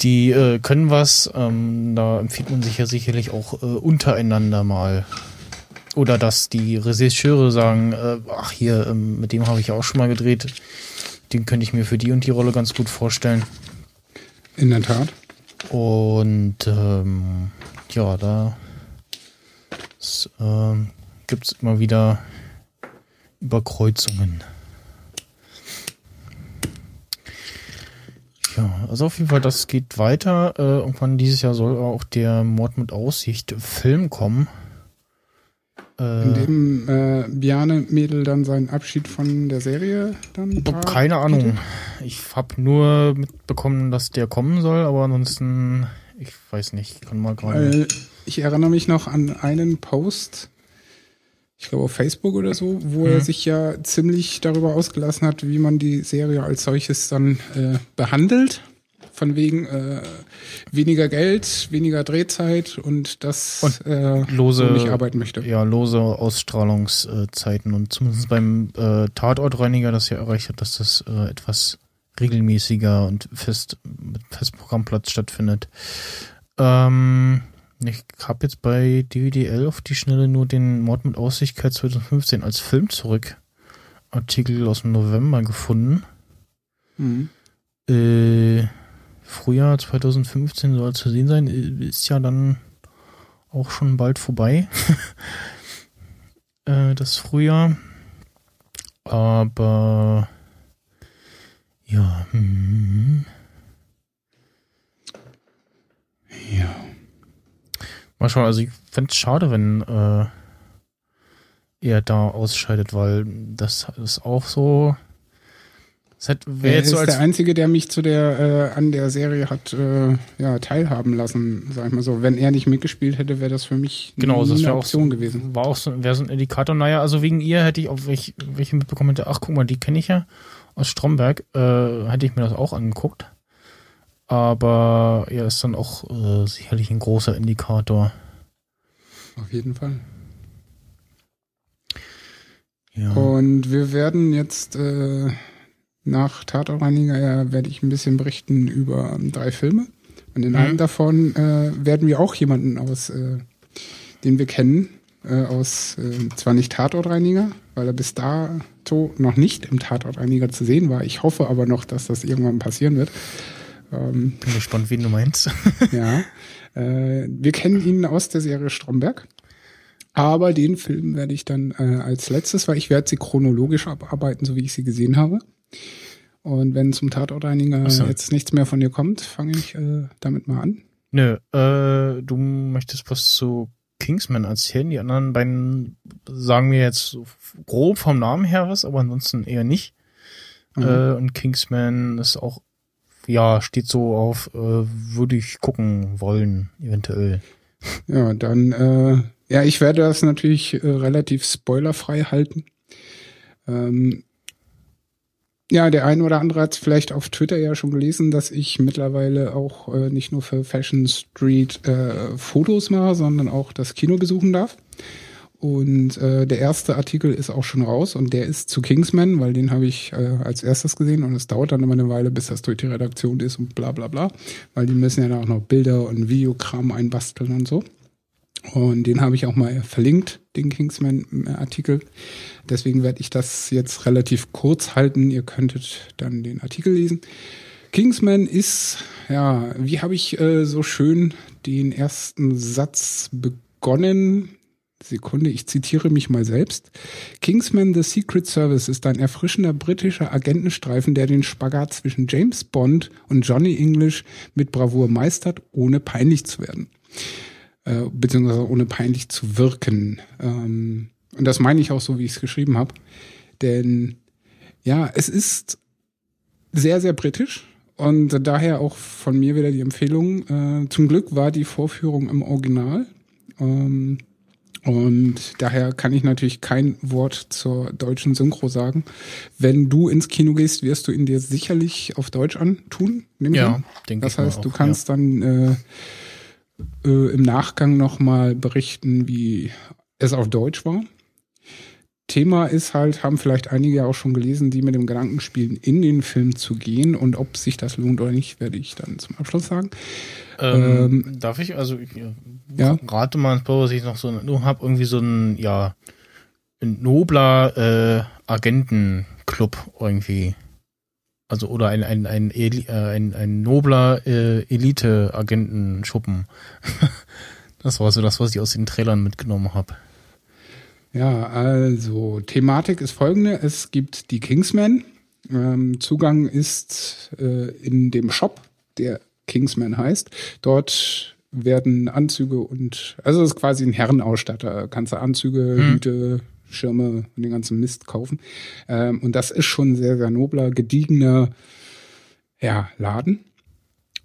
die äh, können was. Ähm, da empfiehlt man sich ja sicherlich auch äh, untereinander mal. Oder dass die Regisseure sagen, äh, ach hier, ähm, mit dem habe ich auch schon mal gedreht. Den könnte ich mir für die und die Rolle ganz gut vorstellen. In der Tat. Und ähm, ja, da ähm, gibt es immer wieder Überkreuzungen. Ja, also auf jeden Fall, das geht weiter. Äh, irgendwann dieses Jahr soll auch der Mord mit Aussicht Film kommen. Äh, In dem äh, Biane Mädel dann seinen Abschied von der Serie dann. Keine Ahnung. Ich habe nur mitbekommen, dass der kommen soll, aber ansonsten, ich weiß nicht, ich kann mal gerade. Ich erinnere mich noch an einen Post, ich glaube auf Facebook oder so, wo mhm. er sich ja ziemlich darüber ausgelassen hat, wie man die Serie als solches dann äh, behandelt. Von wegen äh, weniger Geld, weniger Drehzeit und das und äh, lose, so nicht arbeiten möchte. Ja, lose Ausstrahlungszeiten und zumindest beim äh, Tatortreiniger das ja erreicht hat, dass das äh, etwas regelmäßiger und fest mit Festprogrammplatz stattfindet. Ähm, ich habe jetzt bei DVDL auf die Schnelle nur den Mord mit Aussichtkeit 2015 als Film zurück Artikel aus dem November gefunden. Mhm. Äh, Frühjahr 2015 soll zu sehen sein, ist ja dann auch schon bald vorbei. äh, das Frühjahr. Aber ja. Hm. Ja. Mal schauen, also ich fände es schade, wenn äh, er da ausscheidet, weil das ist auch so. Das wäre jetzt so der Einzige, der mich zu der äh, an der Serie hat äh, ja, teilhaben lassen, sag ich mal so. Wenn er nicht mitgespielt hätte, wäre das für mich genau, das eine Option so, gewesen. War auch so, wäre so ein Indikator. Naja, also wegen ihr hätte ich auch welche, welche mitbekommen hätte, ach guck mal, die kenne ich ja aus Stromberg, äh, hätte ich mir das auch angeguckt. Aber er ist dann auch äh, sicherlich ein großer Indikator. Auf jeden Fall. Ja. Und wir werden jetzt äh, nach Tatortreiniger ja, werde ich ein bisschen berichten über drei Filme. Und in mhm. einem davon äh, werden wir auch jemanden aus, äh, den wir kennen, äh, aus äh, zwar nicht Tatortreiniger, weil er bis dato noch nicht im Tatortreiniger zu sehen war. Ich hoffe aber noch, dass das irgendwann passieren wird. Ähm, Bin gespannt, wen du meinst. ja. Äh, wir kennen ihn aus der Serie Stromberg. Aber den Film werde ich dann äh, als letztes, weil ich werde sie chronologisch abarbeiten, so wie ich sie gesehen habe. Und wenn zum Tatortreiniger so. jetzt nichts mehr von dir kommt, fange ich äh, damit mal an. Nö, äh, du möchtest was zu Kingsman erzählen. Die anderen beiden sagen mir jetzt grob vom Namen her was, aber ansonsten eher nicht. Mhm. Äh, und Kingsman ist auch ja, steht so auf, äh, würde ich gucken wollen, eventuell. Ja, dann, äh, ja, ich werde das natürlich äh, relativ spoilerfrei halten. Ähm, ja, der eine oder andere hat vielleicht auf Twitter ja schon gelesen, dass ich mittlerweile auch äh, nicht nur für Fashion Street äh, Fotos mache, sondern auch das Kino besuchen darf. Und äh, der erste Artikel ist auch schon raus und der ist zu Kingsman, weil den habe ich äh, als erstes gesehen und es dauert dann immer eine Weile, bis das durch die Redaktion ist und bla bla bla, weil die müssen ja dann auch noch Bilder und Videokram einbasteln und so. Und den habe ich auch mal verlinkt, den Kingsman-Artikel. Deswegen werde ich das jetzt relativ kurz halten. Ihr könntet dann den Artikel lesen. Kingsman ist, ja, wie habe ich äh, so schön den ersten Satz begonnen? Sekunde, ich zitiere mich mal selbst. Kingsman The Secret Service ist ein erfrischender britischer Agentenstreifen, der den Spagat zwischen James Bond und Johnny English mit Bravour meistert, ohne peinlich zu werden. Äh, beziehungsweise ohne peinlich zu wirken. Ähm, und das meine ich auch so, wie ich es geschrieben habe. Denn ja, es ist sehr, sehr britisch. Und daher auch von mir wieder die Empfehlung. Äh, zum Glück war die Vorführung im Original. Ähm, Und daher kann ich natürlich kein Wort zur deutschen Synchro sagen. Wenn du ins Kino gehst, wirst du ihn dir sicherlich auf Deutsch antun. Ja, denke ich Das heißt, mal du auch, kannst dann äh, äh, im Nachgang nochmal berichten, wie es auf Deutsch war. Thema ist halt, haben vielleicht einige auch schon gelesen, die mit dem Gedanken spielen, in den Film zu gehen und ob sich das lohnt oder nicht, werde ich dann zum Abschluss sagen. Ähm, darf ich, also Ja. rate mal ins was ich noch so, du hab irgendwie so ein, ja, ein nobler äh, Agentenclub irgendwie. Also oder ein, ein, ein, Eli, äh, ein, ein nobler äh, Elite-Agentenschuppen. das war so das, was ich aus den Trailern mitgenommen habe. Ja, also Thematik ist folgende. Es gibt die Kingsmen. Ähm, Zugang ist äh, in dem Shop, der Kingsman heißt. Dort werden Anzüge und, also es ist quasi ein Herrenausstatter. Kannst du Anzüge, Hm. Hüte, Schirme und den ganzen Mist kaufen. Ähm, und das ist schon ein sehr, sehr nobler, gediegener ja, Laden.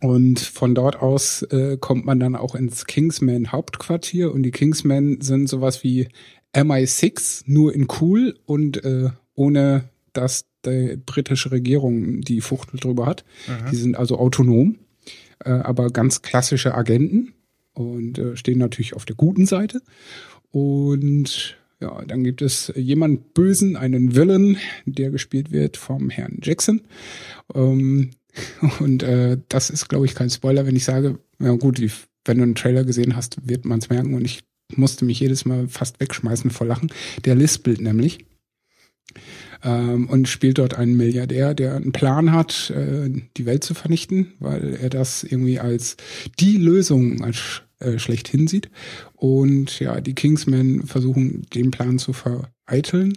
Und von dort aus äh, kommt man dann auch ins Kingsman Hauptquartier und die Kingsmen sind sowas wie MI6, nur in cool und äh, ohne dass die britische Regierung die Fuchtel drüber hat. Die sind also autonom, äh, aber ganz klassische Agenten und äh, stehen natürlich auf der guten Seite. Und ja, dann gibt es jemand Bösen, einen Villain, der gespielt wird vom Herrn Jackson. Ähm, und äh, das ist, glaube ich, kein Spoiler, wenn ich sage, ja gut, die, wenn du einen Trailer gesehen hast, wird man es merken und ich musste mich jedes Mal fast wegschmeißen vor Lachen. Der lispelt nämlich ähm, und spielt dort einen Milliardär, der einen Plan hat, äh, die Welt zu vernichten, weil er das irgendwie als die Lösung als äh, schlechthin sieht. Und ja, die Kingsmen versuchen, den Plan zu vereiteln.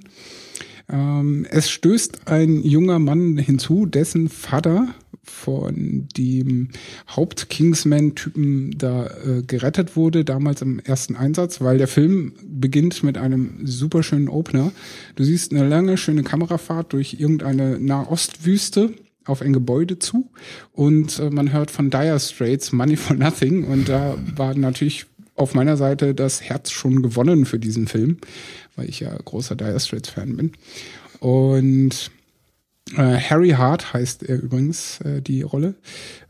Ähm, es stößt ein junger Mann hinzu, dessen Vater von dem Haupt-Kingsman-Typen da äh, gerettet wurde, damals im ersten Einsatz, weil der Film beginnt mit einem super schönen Opener. Du siehst eine lange, schöne Kamerafahrt durch irgendeine Nahostwüste auf ein Gebäude zu und äh, man hört von Dire Straits Money for Nothing und da war natürlich auf meiner Seite das Herz schon gewonnen für diesen Film, weil ich ja großer Dire Straits Fan bin. Und äh, Harry Hart heißt er übrigens, äh, die Rolle,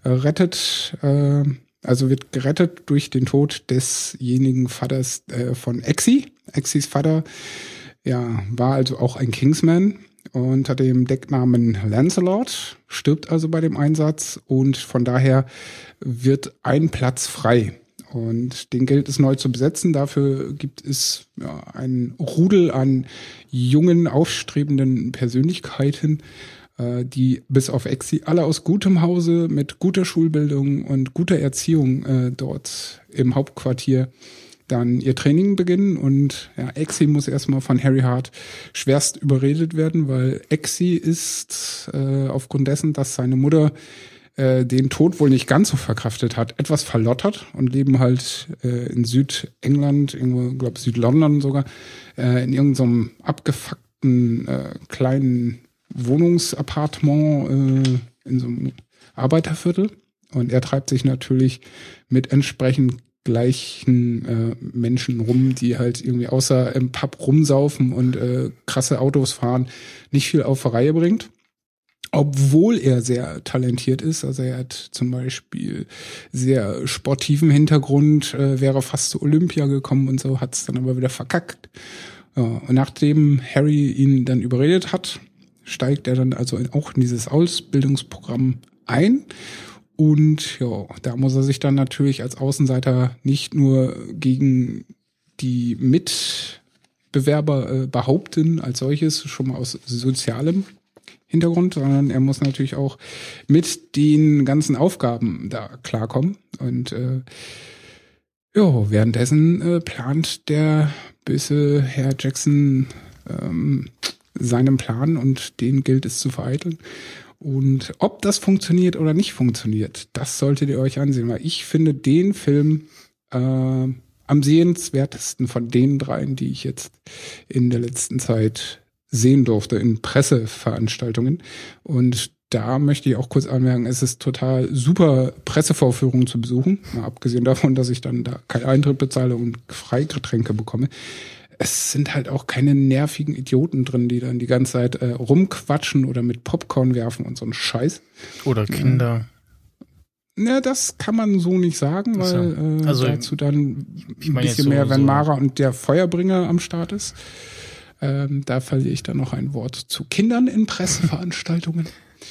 äh, rettet, äh, also wird gerettet durch den Tod desjenigen Vaters äh, von Exi. Exis Vater, ja, war also auch ein Kingsman unter dem Decknamen Lancelot, stirbt also bei dem Einsatz und von daher wird ein Platz frei. Und den gilt es neu zu besetzen. Dafür gibt es ja, ein Rudel an jungen, aufstrebenden Persönlichkeiten, äh, die bis auf Exi alle aus gutem Hause mit guter Schulbildung und guter Erziehung äh, dort im Hauptquartier dann ihr Training beginnen und ja, Exi muss erstmal von Harry Hart schwerst überredet werden, weil Exi ist äh, aufgrund dessen, dass seine Mutter äh, den Tod wohl nicht ganz so verkraftet hat, etwas verlottert und leben halt äh, in Südengland, irgendwo, glaube Südlondon sogar, äh, in irgendeinem abgefuckten äh, kleinen Wohnungsappartement äh, in so einem Arbeiterviertel. Und er treibt sich natürlich mit entsprechend gleichen äh, Menschen rum, die halt irgendwie außer im Pub rumsaufen und äh, krasse Autos fahren, nicht viel auf Reihe bringt. Obwohl er sehr talentiert ist, also er hat zum Beispiel sehr sportiven Hintergrund, äh, wäre fast zu Olympia gekommen und so, hat es dann aber wieder verkackt. Ja, und nachdem Harry ihn dann überredet hat, steigt er dann also in, auch in dieses Ausbildungsprogramm ein. Und ja, da muss er sich dann natürlich als Außenseiter nicht nur gegen die Mitbewerber äh, behaupten als solches, schon mal aus sozialem Hintergrund, sondern er muss natürlich auch mit den ganzen Aufgaben da klarkommen. Und äh, ja, währenddessen äh, plant der böse Herr Jackson ähm, seinen Plan und den gilt es zu vereiteln. Und ob das funktioniert oder nicht funktioniert, das solltet ihr euch ansehen, weil ich finde den Film äh, am sehenswertesten von den dreien, die ich jetzt in der letzten Zeit sehen durfte in Presseveranstaltungen. Und da möchte ich auch kurz anmerken, es ist total super Pressevorführungen zu besuchen, mal abgesehen davon, dass ich dann da keinen Eintritt bezahle und Freigetränke bekomme. Es sind halt auch keine nervigen Idioten drin, die dann die ganze Zeit äh, rumquatschen oder mit Popcorn werfen und so ein Scheiß. Oder Kinder. Ja, das kann man so nicht sagen, weil äh, Also, dazu dann ich ein bisschen so- mehr, wenn so- Mara und der Feuerbringer am Start ist. Ähm, da verliere ich dann noch ein Wort zu Kindern in Presseveranstaltungen.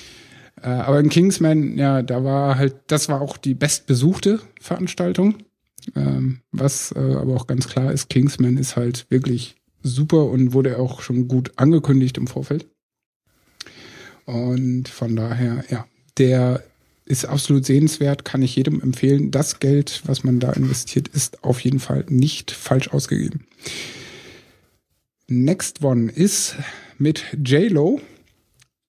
äh, aber in Kingsman, ja, da war halt, das war auch die bestbesuchte Veranstaltung. Ähm, was äh, aber auch ganz klar ist, Kingsman ist halt wirklich super und wurde auch schon gut angekündigt im Vorfeld. Und von daher, ja, der ist absolut sehenswert, kann ich jedem empfehlen. Das Geld, was man da investiert, ist auf jeden Fall nicht falsch ausgegeben. Next one ist mit J-Lo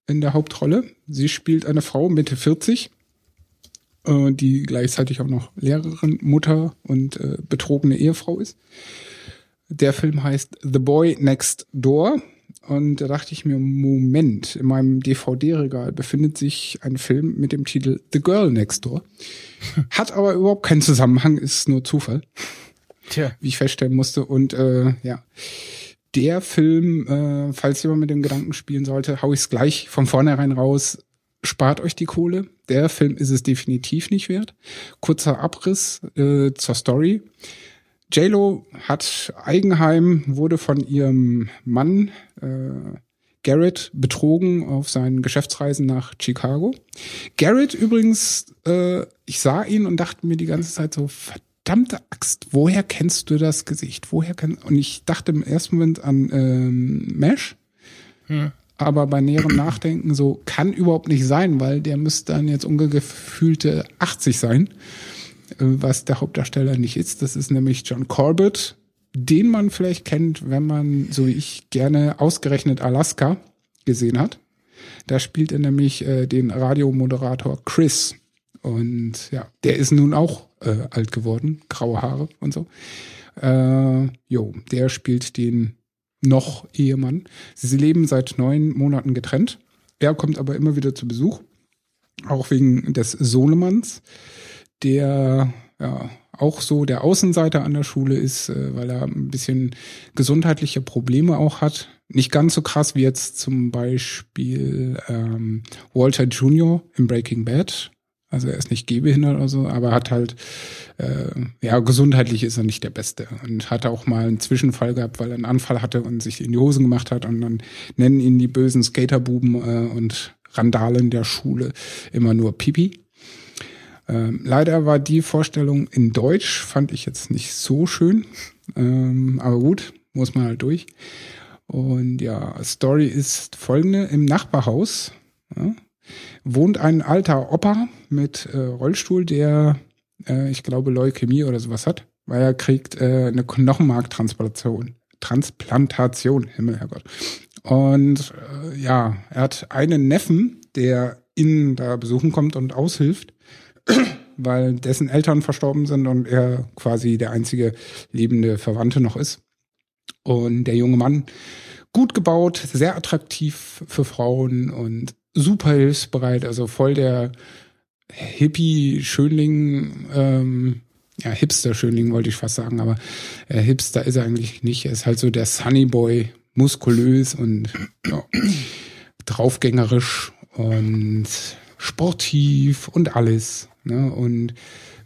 in der Hauptrolle. Sie spielt eine Frau Mitte 40, äh, die gleichzeitig auch noch Lehrerin, Mutter und äh, betrogene Ehefrau ist. Der Film heißt The Boy Next Door. Und da dachte ich mir, Moment, in meinem DVD-Regal befindet sich ein Film mit dem Titel The Girl Next Door. Hat aber überhaupt keinen Zusammenhang, ist nur Zufall, Tja. wie ich feststellen musste. Und äh, ja, der Film, äh, falls jemand mit dem Gedanken spielen sollte, hau ich es gleich von vornherein raus. Spart euch die Kohle. Der Film ist es definitiv nicht wert. Kurzer Abriss äh, zur Story. JLo hat Eigenheim, wurde von ihrem Mann äh, Garrett betrogen auf seinen Geschäftsreisen nach Chicago. Garrett übrigens, äh, ich sah ihn und dachte mir die ganze Zeit so, verdammte Axt, woher kennst du das Gesicht? Woher kennst Und ich dachte im ersten Moment an ähm, Mesh, aber bei näherem Nachdenken so, kann überhaupt nicht sein, weil der müsste dann jetzt ungefühlte 80 sein äh, was der Hauptdarsteller nicht ist. Das ist nämlich John Corbett, den man vielleicht kennt, wenn man, so wie ich, gerne ausgerechnet Alaska gesehen hat. Da spielt er nämlich äh, den Radiomoderator Chris. Und ja, der ist nun auch äh, alt geworden, graue Haare und so. Äh, jo, der spielt den noch Ehemann. Sie leben seit neun Monaten getrennt. Er kommt aber immer wieder zu Besuch, auch wegen des Sohnemanns der ja auch so der Außenseiter an der Schule ist, äh, weil er ein bisschen gesundheitliche Probleme auch hat. Nicht ganz so krass wie jetzt zum Beispiel ähm, Walter Jr. im Breaking Bad. Also er ist nicht gehbehindert oder so, aber hat halt, äh, ja, gesundheitlich ist er nicht der Beste. Und hatte auch mal einen Zwischenfall gehabt, weil er einen Anfall hatte und sich in die Hosen gemacht hat. Und dann nennen ihn die bösen Skaterbuben äh, und Randalen der Schule immer nur Pipi. Ähm, leider war die Vorstellung in Deutsch, fand ich jetzt nicht so schön. Ähm, aber gut, muss man halt durch. Und ja, Story ist folgende. Im Nachbarhaus ja, wohnt ein alter Opa mit äh, Rollstuhl, der, äh, ich glaube, Leukämie oder sowas hat, weil er kriegt äh, eine Knochenmarktransplantation. Transplantation, Himmel, Herrgott. Und äh, ja, er hat einen Neffen, der ihn da besuchen kommt und aushilft weil dessen Eltern verstorben sind und er quasi der einzige lebende Verwandte noch ist. Und der junge Mann, gut gebaut, sehr attraktiv für Frauen und super hilfsbereit, also voll der Hippie-Schönling, ähm, ja, Hipster-Schönling wollte ich fast sagen, aber äh, Hipster ist er eigentlich nicht. Er ist halt so der Sunny Boy, muskulös und ja, draufgängerisch und sportiv und alles. Ne? Und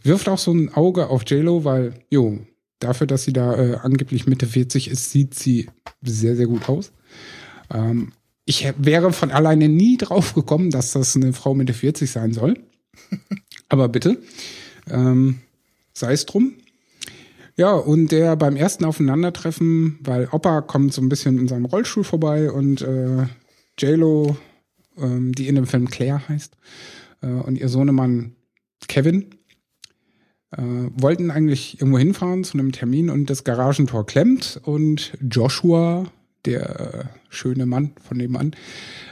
wirft auch so ein Auge auf JLo, weil, jo, dafür, dass sie da äh, angeblich Mitte 40 ist, sieht sie sehr, sehr gut aus. Ähm, ich wäre von alleine nie drauf gekommen, dass das eine Frau Mitte 40 sein soll. Aber bitte, ähm, sei es drum. Ja, und der beim ersten Aufeinandertreffen, weil Opa kommt so ein bisschen in seinem Rollstuhl vorbei und äh, JLo, ähm, die in dem Film Claire heißt, äh, und ihr Sohnemann Kevin, äh, wollten eigentlich irgendwo hinfahren zu einem Termin und das Garagentor klemmt und Joshua, der äh, schöne Mann von nebenan,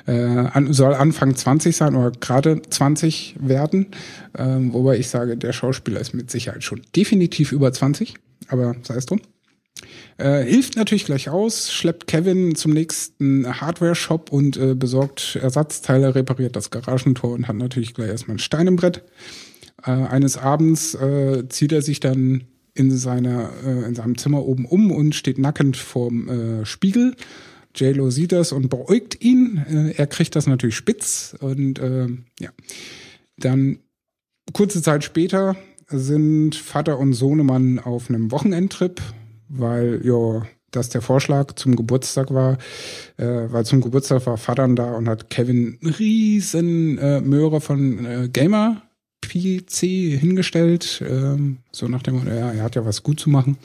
äh, soll Anfang 20 sein oder gerade 20 werden, ähm, wobei ich sage, der Schauspieler ist mit Sicherheit schon definitiv über 20, aber sei es drum. Äh, hilft natürlich gleich aus, schleppt Kevin zum nächsten Hardware-Shop und äh, besorgt Ersatzteile, repariert das Garagentor und hat natürlich gleich erstmal ein Stein im Brett. Äh, eines Abends äh, zieht er sich dann in seiner äh, in seinem Zimmer oben um und steht nackend vorm äh, Spiegel. JLo sieht das und beäugt ihn. Äh, er kriegt das natürlich spitz und äh, ja. Dann kurze Zeit später sind Vater und Sohnemann auf einem Wochenendtrip, weil ja das der Vorschlag zum Geburtstag war, äh, weil zum Geburtstag war Vater da und hat Kevin riesen äh, Möhre von äh, Gamer PC hingestellt, ähm, so nach dem Motto, ja, er hat ja was gut zu machen.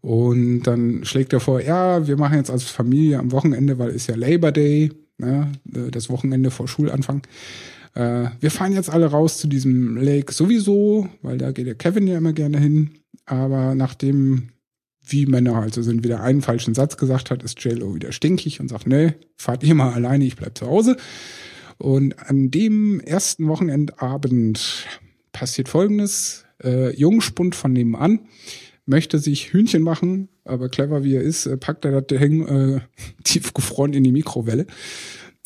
Und dann schlägt er vor, ja, wir machen jetzt als Familie am Wochenende, weil ist ja Labor Day, ne, das Wochenende vor Schulanfang. Äh, wir fahren jetzt alle raus zu diesem Lake sowieso, weil da geht der Kevin ja immer gerne hin. Aber nachdem, wie Männer also sind, wieder einen falschen Satz gesagt hat, ist JLo wieder stinkig und sagt, nee, fahrt ihr mal alleine, ich bleib zu Hause. Und an dem ersten Wochenendabend passiert Folgendes. Äh, Jungspund von nebenan möchte sich Hühnchen machen, aber clever wie er ist, äh, packt er das Ding äh, tiefgefroren in die Mikrowelle,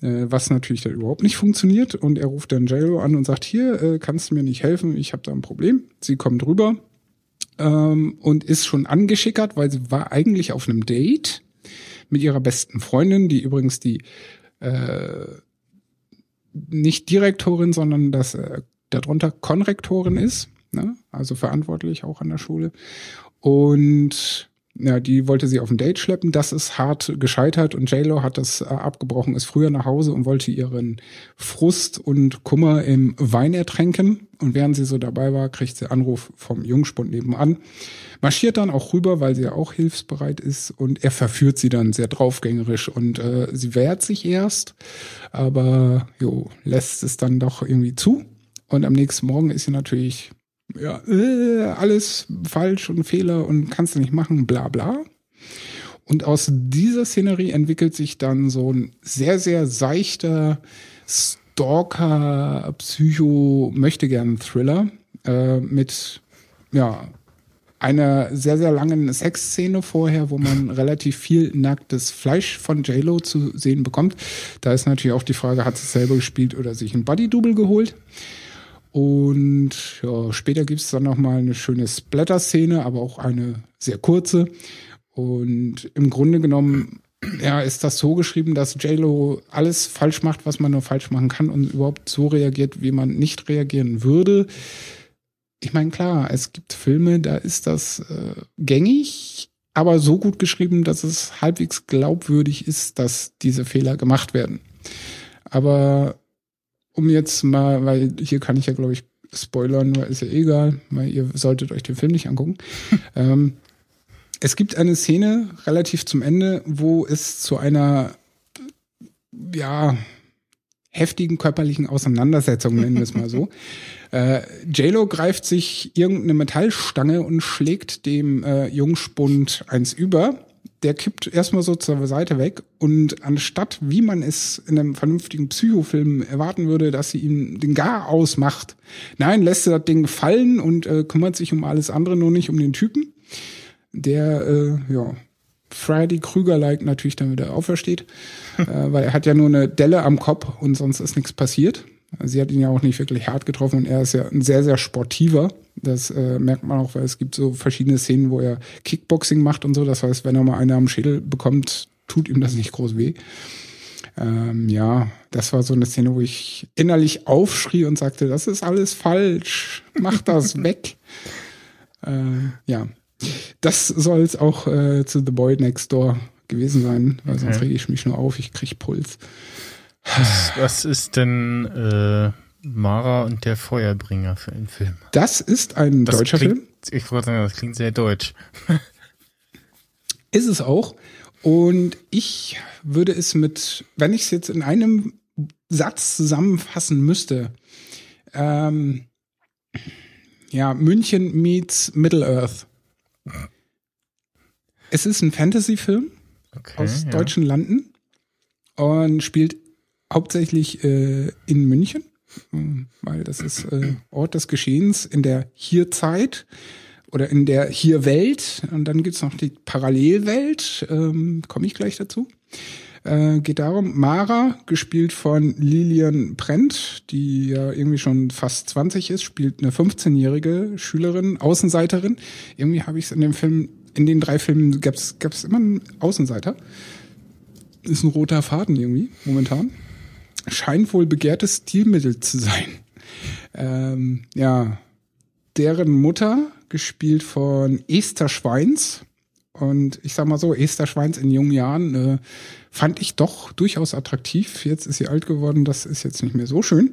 äh, was natürlich dann überhaupt nicht funktioniert. Und er ruft dann JLo an und sagt, hier, äh, kannst du mir nicht helfen, ich habe da ein Problem. Sie kommt rüber ähm, und ist schon angeschickert, weil sie war eigentlich auf einem Date mit ihrer besten Freundin, die übrigens die äh, nicht Direktorin, sondern das äh, darunter Konrektorin ist, ne? also verantwortlich auch an der Schule. Und ja, die wollte sie auf ein Date schleppen. Das ist hart gescheitert und JLo hat das äh, abgebrochen, ist früher nach Hause und wollte ihren Frust und Kummer im Wein ertränken. Und während sie so dabei war, kriegt sie Anruf vom Jungspund nebenan. Marschiert dann auch rüber, weil sie ja auch hilfsbereit ist und er verführt sie dann sehr draufgängerisch und äh, sie wehrt sich erst, aber jo, lässt es dann doch irgendwie zu. Und am nächsten Morgen ist sie natürlich ja, äh, alles falsch und Fehler und kannst du nicht machen, bla bla. Und aus dieser Szenerie entwickelt sich dann so ein sehr, sehr seichter Stalker, Psycho, möchte gern Thriller äh, mit ja einer sehr, sehr langen Sexszene vorher, wo man relativ viel nacktes Fleisch von JLo zu sehen bekommt. Da ist natürlich auch die Frage, hat sie selber gespielt oder sich ein Buddy-Double geholt? Und ja, später gibt es dann nochmal eine schöne Splatter-Szene, aber auch eine sehr kurze. Und im Grunde genommen ja, ist das so geschrieben, dass JLo alles falsch macht, was man nur falsch machen kann und überhaupt so reagiert, wie man nicht reagieren würde. Ich meine, klar, es gibt Filme, da ist das äh, gängig, aber so gut geschrieben, dass es halbwegs glaubwürdig ist, dass diese Fehler gemacht werden. Aber um jetzt mal, weil hier kann ich ja, glaube ich, spoilern, weil ist ja egal, weil ihr solltet euch den Film nicht angucken. ähm, es gibt eine Szene relativ zum Ende, wo es zu einer, ja, heftigen körperlichen Auseinandersetzung, nennen wir es mal so. äh, JLo greift sich irgendeine Metallstange und schlägt dem äh, Jungspund eins über der kippt erstmal so zur Seite weg und anstatt, wie man es in einem vernünftigen Psychofilm erwarten würde, dass sie ihm den Gar ausmacht, nein, lässt er das Ding fallen und äh, kümmert sich um alles andere, nur nicht um den Typen, der, äh, ja, Freddy Krüger-like natürlich dann wieder aufersteht, äh, weil er hat ja nur eine Delle am Kopf und sonst ist nichts passiert. Sie hat ihn ja auch nicht wirklich hart getroffen und er ist ja ein sehr, sehr sportiver. Das äh, merkt man auch, weil es gibt so verschiedene Szenen, wo er Kickboxing macht und so. Das heißt, wenn er mal einen am Schädel bekommt, tut ihm das nicht groß weh. Ähm, ja, das war so eine Szene, wo ich innerlich aufschrie und sagte, das ist alles falsch, mach das weg. Äh, ja, das soll es auch äh, zu The Boy Next Door gewesen sein, weil sonst rege ich mich nur auf, ich krieg Puls. Was, was ist denn äh, Mara und der Feuerbringer für einen Film? Das ist ein Das deutscher klingt, Film. Ich wollte sagen, das klingt sehr deutsch. Ist es auch. Und ich würde es mit, wenn ich es jetzt in einem Satz zusammenfassen müsste, ähm, ja, München meets Middle-earth. Es ist ein Fantasy-Film Okay, aus ja. deutschen Landen und spielt hauptsächlich äh, in München, ähm, weil das ist äh, Ort des Geschehens in der Hierzeit oder in der Hier-Welt. Und dann gibt's noch die Parallelwelt, ähm, komme ich gleich dazu. Äh, geht darum, Mara, gespielt von Lilian Brent, die ja irgendwie schon fast 20 ist, spielt eine 15-jährige Schülerin, Außenseiterin. Irgendwie habe ich es in dem Film, in den drei Filmen gab's gab's immer einen Außenseiter. Ist ein roter Faden irgendwie, momentan. Scheint wohl begehrtes Stilmittel zu sein. Ähm, ja, deren Mutter, gespielt von Esther Schweins, und ich sag mal so, Esther Schweins in jungen Jahren äh, fand ich doch durchaus attraktiv. Jetzt ist sie alt geworden, das ist jetzt nicht mehr so schön.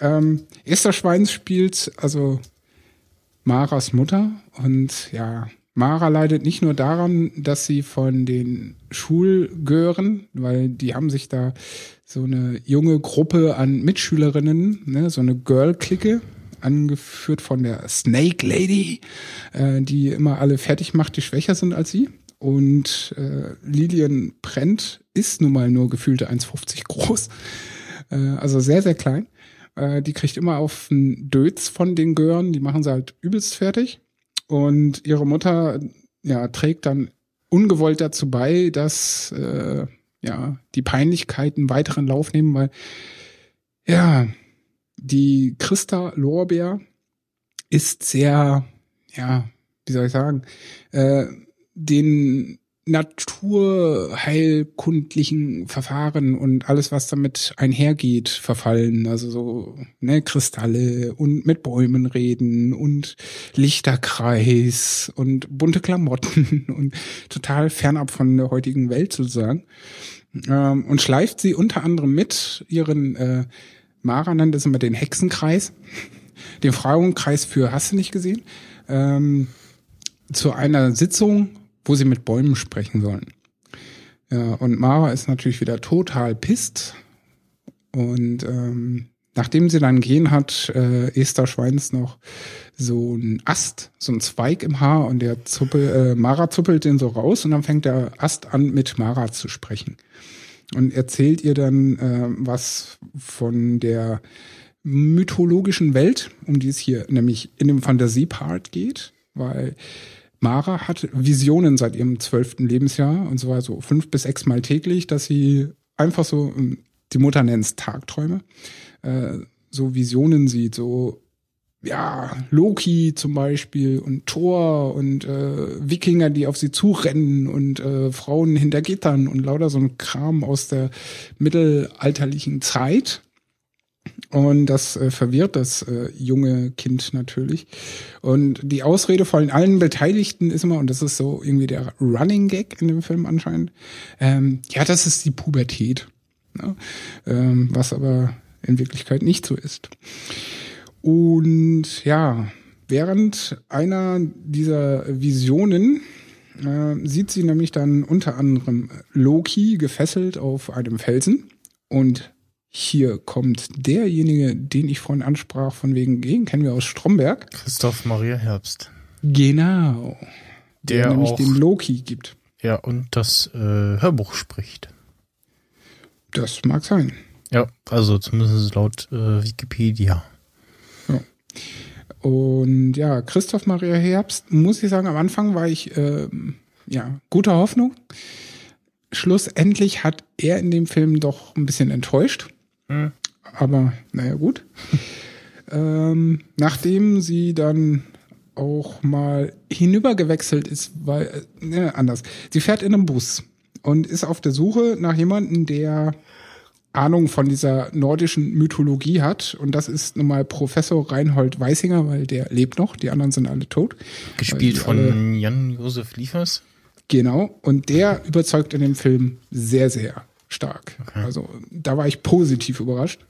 Ähm, Esther Schweins spielt also Maras Mutter und ja, Mara leidet nicht nur daran, dass sie von den Schulgören, weil die haben sich da so eine junge Gruppe an Mitschülerinnen, ne, so eine Girl-Clique, angeführt von der Snake Lady, äh, die immer alle fertig macht, die schwächer sind als sie. Und äh, Lilian Brent ist nun mal nur gefühlte 1,50 groß. Äh, also sehr, sehr klein. Äh, die kriegt immer auf einen Dötz von den Gören. Die machen sie halt übelst fertig. Und ihre Mutter ja, trägt dann ungewollt dazu bei, dass äh, ja, die Peinlichkeiten weiteren Lauf nehmen, weil ja, die Christa Lorbeer ist sehr, ja, wie soll ich sagen, äh, den naturheilkundlichen Verfahren und alles, was damit einhergeht, verfallen. Also so ne, Kristalle und mit Bäumen reden und Lichterkreis und bunte Klamotten und total fernab von der heutigen Welt sozusagen. Ähm, und schleift sie unter anderem mit ihren äh, Mara nennt es immer den Hexenkreis, den Frauenkreis für hast du nicht gesehen, ähm, zu einer Sitzung, wo sie mit Bäumen sprechen sollen. Ja, und Mara ist natürlich wieder total pisst. Und ähm, nachdem sie dann gehen, hat äh, Esther Schweins noch so ein Ast, so ein Zweig im Haar und der Zuppel, äh, Mara zuppelt den so raus und dann fängt der Ast an, mit Mara zu sprechen und erzählt ihr dann äh, was von der mythologischen Welt, um die es hier nämlich in dem Fantasiepart geht, weil Mara hat Visionen seit ihrem zwölften Lebensjahr und zwar so fünf bis sechs Mal täglich, dass sie einfach so, ähm, die Mutter nennt es Tagträume, äh, so Visionen sieht, so ja, Loki zum Beispiel und Thor und äh, Wikinger, die auf sie zurennen und äh, Frauen hinter Gittern und lauter so ein Kram aus der mittelalterlichen Zeit. Und das äh, verwirrt das äh, junge Kind natürlich. Und die Ausrede von allen Beteiligten ist immer, und das ist so irgendwie der Running Gag in dem Film anscheinend, ähm, ja, das ist die Pubertät. Ne? Ähm, was aber in Wirklichkeit nicht so ist. Und ja, während einer dieser Visionen äh, sieht sie nämlich dann unter anderem Loki gefesselt auf einem Felsen. Und hier kommt derjenige, den ich vorhin ansprach, von wegen gehen, kennen wir aus Stromberg. Christoph Maria Herbst. Genau. Der, der nämlich auch, den Loki gibt. Ja, und das äh, Hörbuch spricht. Das mag sein. Ja, also zumindest laut äh, Wikipedia. Und ja, Christoph Maria Herbst, muss ich sagen, am Anfang war ich äh, ja guter Hoffnung. Schlussendlich hat er in dem Film doch ein bisschen enttäuscht. Mhm. Aber naja, gut. ähm, nachdem sie dann auch mal hinübergewechselt ist, weil, äh, ne, anders. Sie fährt in einem Bus und ist auf der Suche nach jemandem, der Ahnung von dieser nordischen Mythologie hat. Und das ist nun mal Professor Reinhold Weisinger, weil der lebt noch, die anderen sind alle tot. Gespielt von Jan-Josef Liefers. Genau, und der überzeugt in dem Film sehr, sehr stark. Okay. Also da war ich positiv überrascht.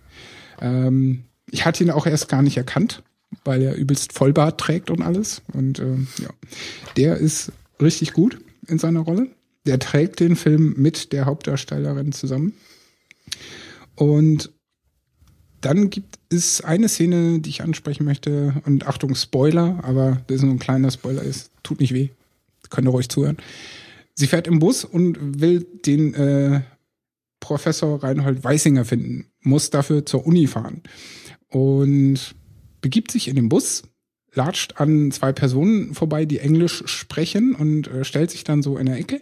Ähm, ich hatte ihn auch erst gar nicht erkannt, weil er übelst Vollbart trägt und alles. Und ähm, ja, der ist richtig gut in seiner Rolle. Der trägt den Film mit der Hauptdarstellerin zusammen. Und dann gibt es eine Szene, die ich ansprechen möchte. Und Achtung, Spoiler, aber das ist nur ein kleiner Spoiler, ist, tut nicht weh. Könnt ihr ruhig zuhören. Sie fährt im Bus und will den äh, Professor Reinhold Weisinger finden, muss dafür zur Uni fahren und begibt sich in den Bus, latscht an zwei Personen vorbei, die Englisch sprechen und äh, stellt sich dann so in der Ecke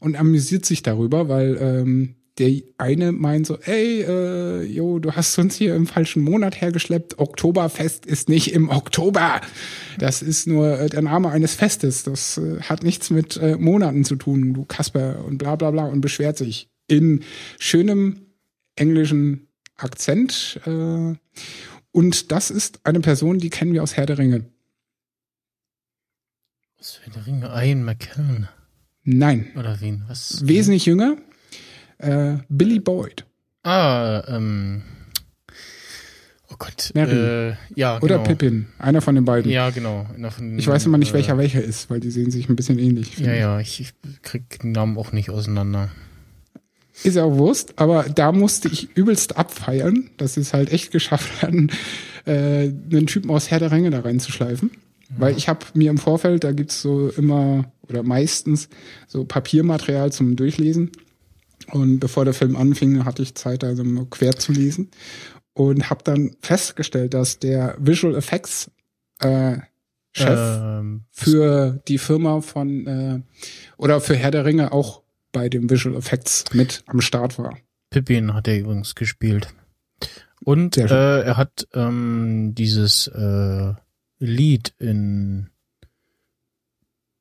und amüsiert sich darüber, weil ähm, der eine meint so, ey, äh, jo, du hast uns hier im falschen Monat hergeschleppt. Oktoberfest ist nicht im Oktober. Das ist nur äh, der Name eines Festes. Das äh, hat nichts mit äh, Monaten zu tun, du Kasper und bla bla bla und beschwert sich in schönem englischen Akzent. Äh, und das ist eine Person, die kennen wir aus Herr der Ringe. Was für der Ringe? Ian McKellen. Nein, Oder wen? Was? wesentlich jünger. Äh, Billy Boyd. Ah, ähm. Oh Gott. Merry. Äh, ja, Oder genau. Pippin, einer von den beiden. Ja, genau. Von, Ich weiß immer nicht, äh, welcher welcher ist, weil die sehen sich ein bisschen ähnlich. Ja, ich. ja, ich, ich krieg den Namen auch nicht auseinander. Ist ja auch Wurst, aber da musste ich übelst abfeiern, dass sie es halt echt geschafft hatten, äh, einen Typen aus Herr der Ringe da reinzuschleifen. Weil ich habe mir im Vorfeld, da gibt's so immer oder meistens so Papiermaterial zum Durchlesen. Und bevor der Film anfing, hatte ich Zeit, also mal quer zu lesen. Und habe dann festgestellt, dass der Visual Effects äh, Chef Ähm, für die Firma von äh, oder für Herr der Ringe auch bei dem Visual Effects mit am Start war. Pippin hat er übrigens gespielt. Und äh, er hat ähm, dieses äh, Lied in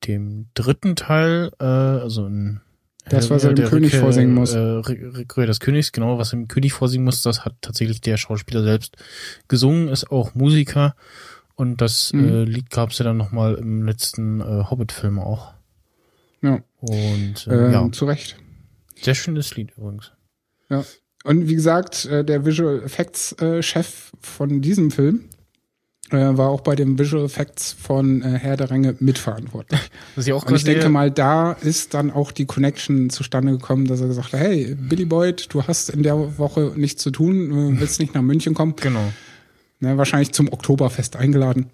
dem dritten Teil, äh, also in Das, was er dem König Rückkehr, vorsingen muss. Äh, Rück- Rückkehr des Königs, genau, was er dem König vorsingen muss, das hat tatsächlich der Schauspieler selbst gesungen, ist auch Musiker. Und das Mhm. äh, Lied gab es ja dann nochmal im letzten äh, Hobbit-Film auch. Ja, Und äh, ähm, ja, zu Recht. sehr schönes Lied übrigens. Ja. Und wie gesagt, äh, der Visual Effects äh, Chef von diesem Film äh, war auch bei den Visual Effects von Herr der Ringe mitverantwortlich. Was ich auch Und ich denke mal, da ist dann auch die Connection zustande gekommen, dass er gesagt hat, hey, Billy Boyd, du hast in der Woche nichts zu tun, willst nicht nach München kommen? Genau. Ne, wahrscheinlich zum Oktoberfest eingeladen.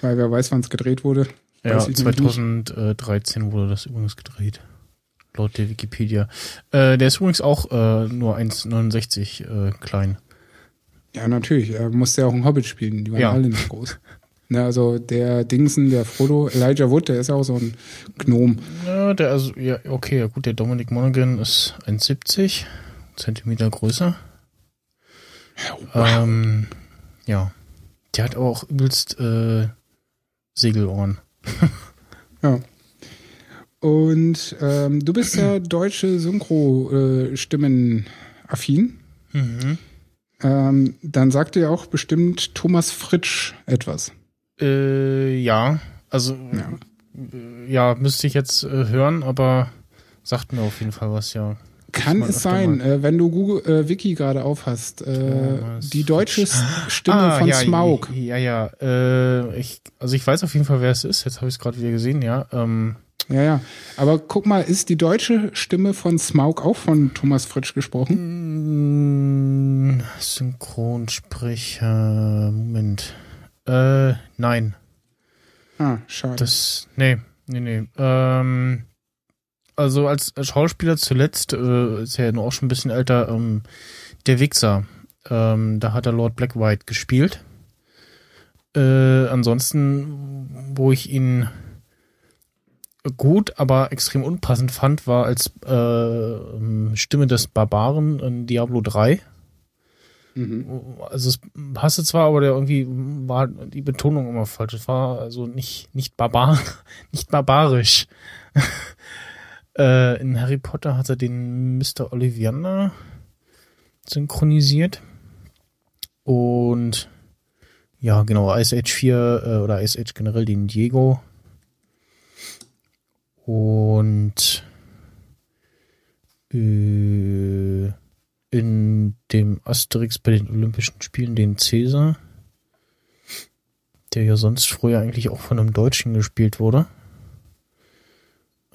Weil wer weiß, wann es gedreht wurde. Ja, Weiß ich nämlich nicht. 2013 wurde das übrigens gedreht. Laut der Wikipedia. Äh, der ist übrigens auch äh, nur 1,69 äh, klein. Ja, natürlich. Er musste ja auch einen Hobbit spielen. Die waren Ja. alle nicht groß. Ne, also der Dingsen, der Frodo, Elijah Wood, der ist ja auch so ein Gnom. Ja, der also, ja, okay, ja gut, der Dominic Monaghan ist 1,70 Zentimeter größer. Ähm, ja. Der hat aber auch übelst äh, Segelohren. Ja. Und ähm, du bist ja deutsche Synchro-Stimmen-affin. Mhm. Ähm, dann sagt dir auch bestimmt Thomas Fritsch etwas. Äh, ja, also Ja. äh, ja, müsste ich jetzt äh, hören, aber sagt mir auf jeden Fall was, ja. Kann es sein, mal. äh, wenn du Google, äh, Wiki gerade aufhast, äh, die deutsche S- Stimme Ah, von ja, Smaug. Ja, ja. Äh, ich, also ich weiß auf jeden Fall, wer es ist. Jetzt habe ich es gerade wieder gesehen, ja. Ähm, Ja, ja. Aber guck mal, ist die deutsche Stimme von Smaug auch von Thomas Fritsch gesprochen? mh, Synchronsprecher. Moment. Äh, nein. Ah, schade. Das. Nee, nee, nee. Ähm, also als Schauspieler zuletzt, äh, ist er ja auch schon ein bisschen älter, ähm, der Wichser. Ähm, da hat er Lord Black White gespielt. Äh, ansonsten, wo ich ihn gut, aber extrem unpassend fand, war als äh, ähm, Stimme des Barbaren in Diablo 3. mhm. Also es passte zwar, aber der irgendwie war die Betonung immer falsch. Es war also nicht, nicht barbar, nicht barbarisch. äh, in Harry Potter hat er den Mr. Ollivander synchronisiert. Und ja, genau, Ice Age 4 äh, oder Ice Age generell den Diego. Und äh, in dem Asterix bei den Olympischen Spielen den Cäsar, der ja sonst früher eigentlich auch von einem Deutschen gespielt wurde.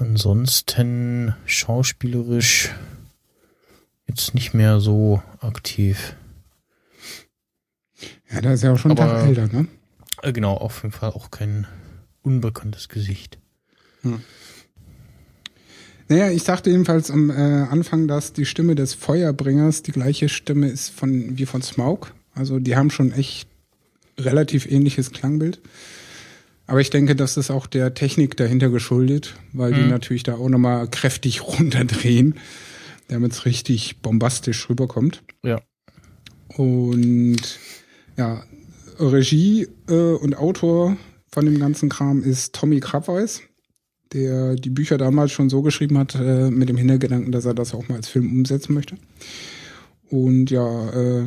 Ansonsten schauspielerisch jetzt nicht mehr so aktiv. Ja, der ist ja auch schon ein Aber- Tag älter, ne? Äh, genau, auf jeden Fall auch kein unbekanntes Gesicht. Naja, ich sagte jedenfalls am äh, Anfang, dass die Stimme des Feuerbringers die gleiche Stimme ist von wie von Smaug. Also die haben schon echt relativ ähnliches Klangbild. Aber ich denke, das ist auch der Technik dahinter geschuldet, weil die Mhm. natürlich da auch nochmal kräftig runterdrehen, damit es richtig bombastisch rüberkommt. Ja. Und ja, Regie äh, und Autor von dem ganzen Kram ist Tommy Krabweis, der die Bücher damals schon so geschrieben hat, äh, mit dem Hintergedanken, dass er das auch mal als Film umsetzen möchte. Und ja, äh,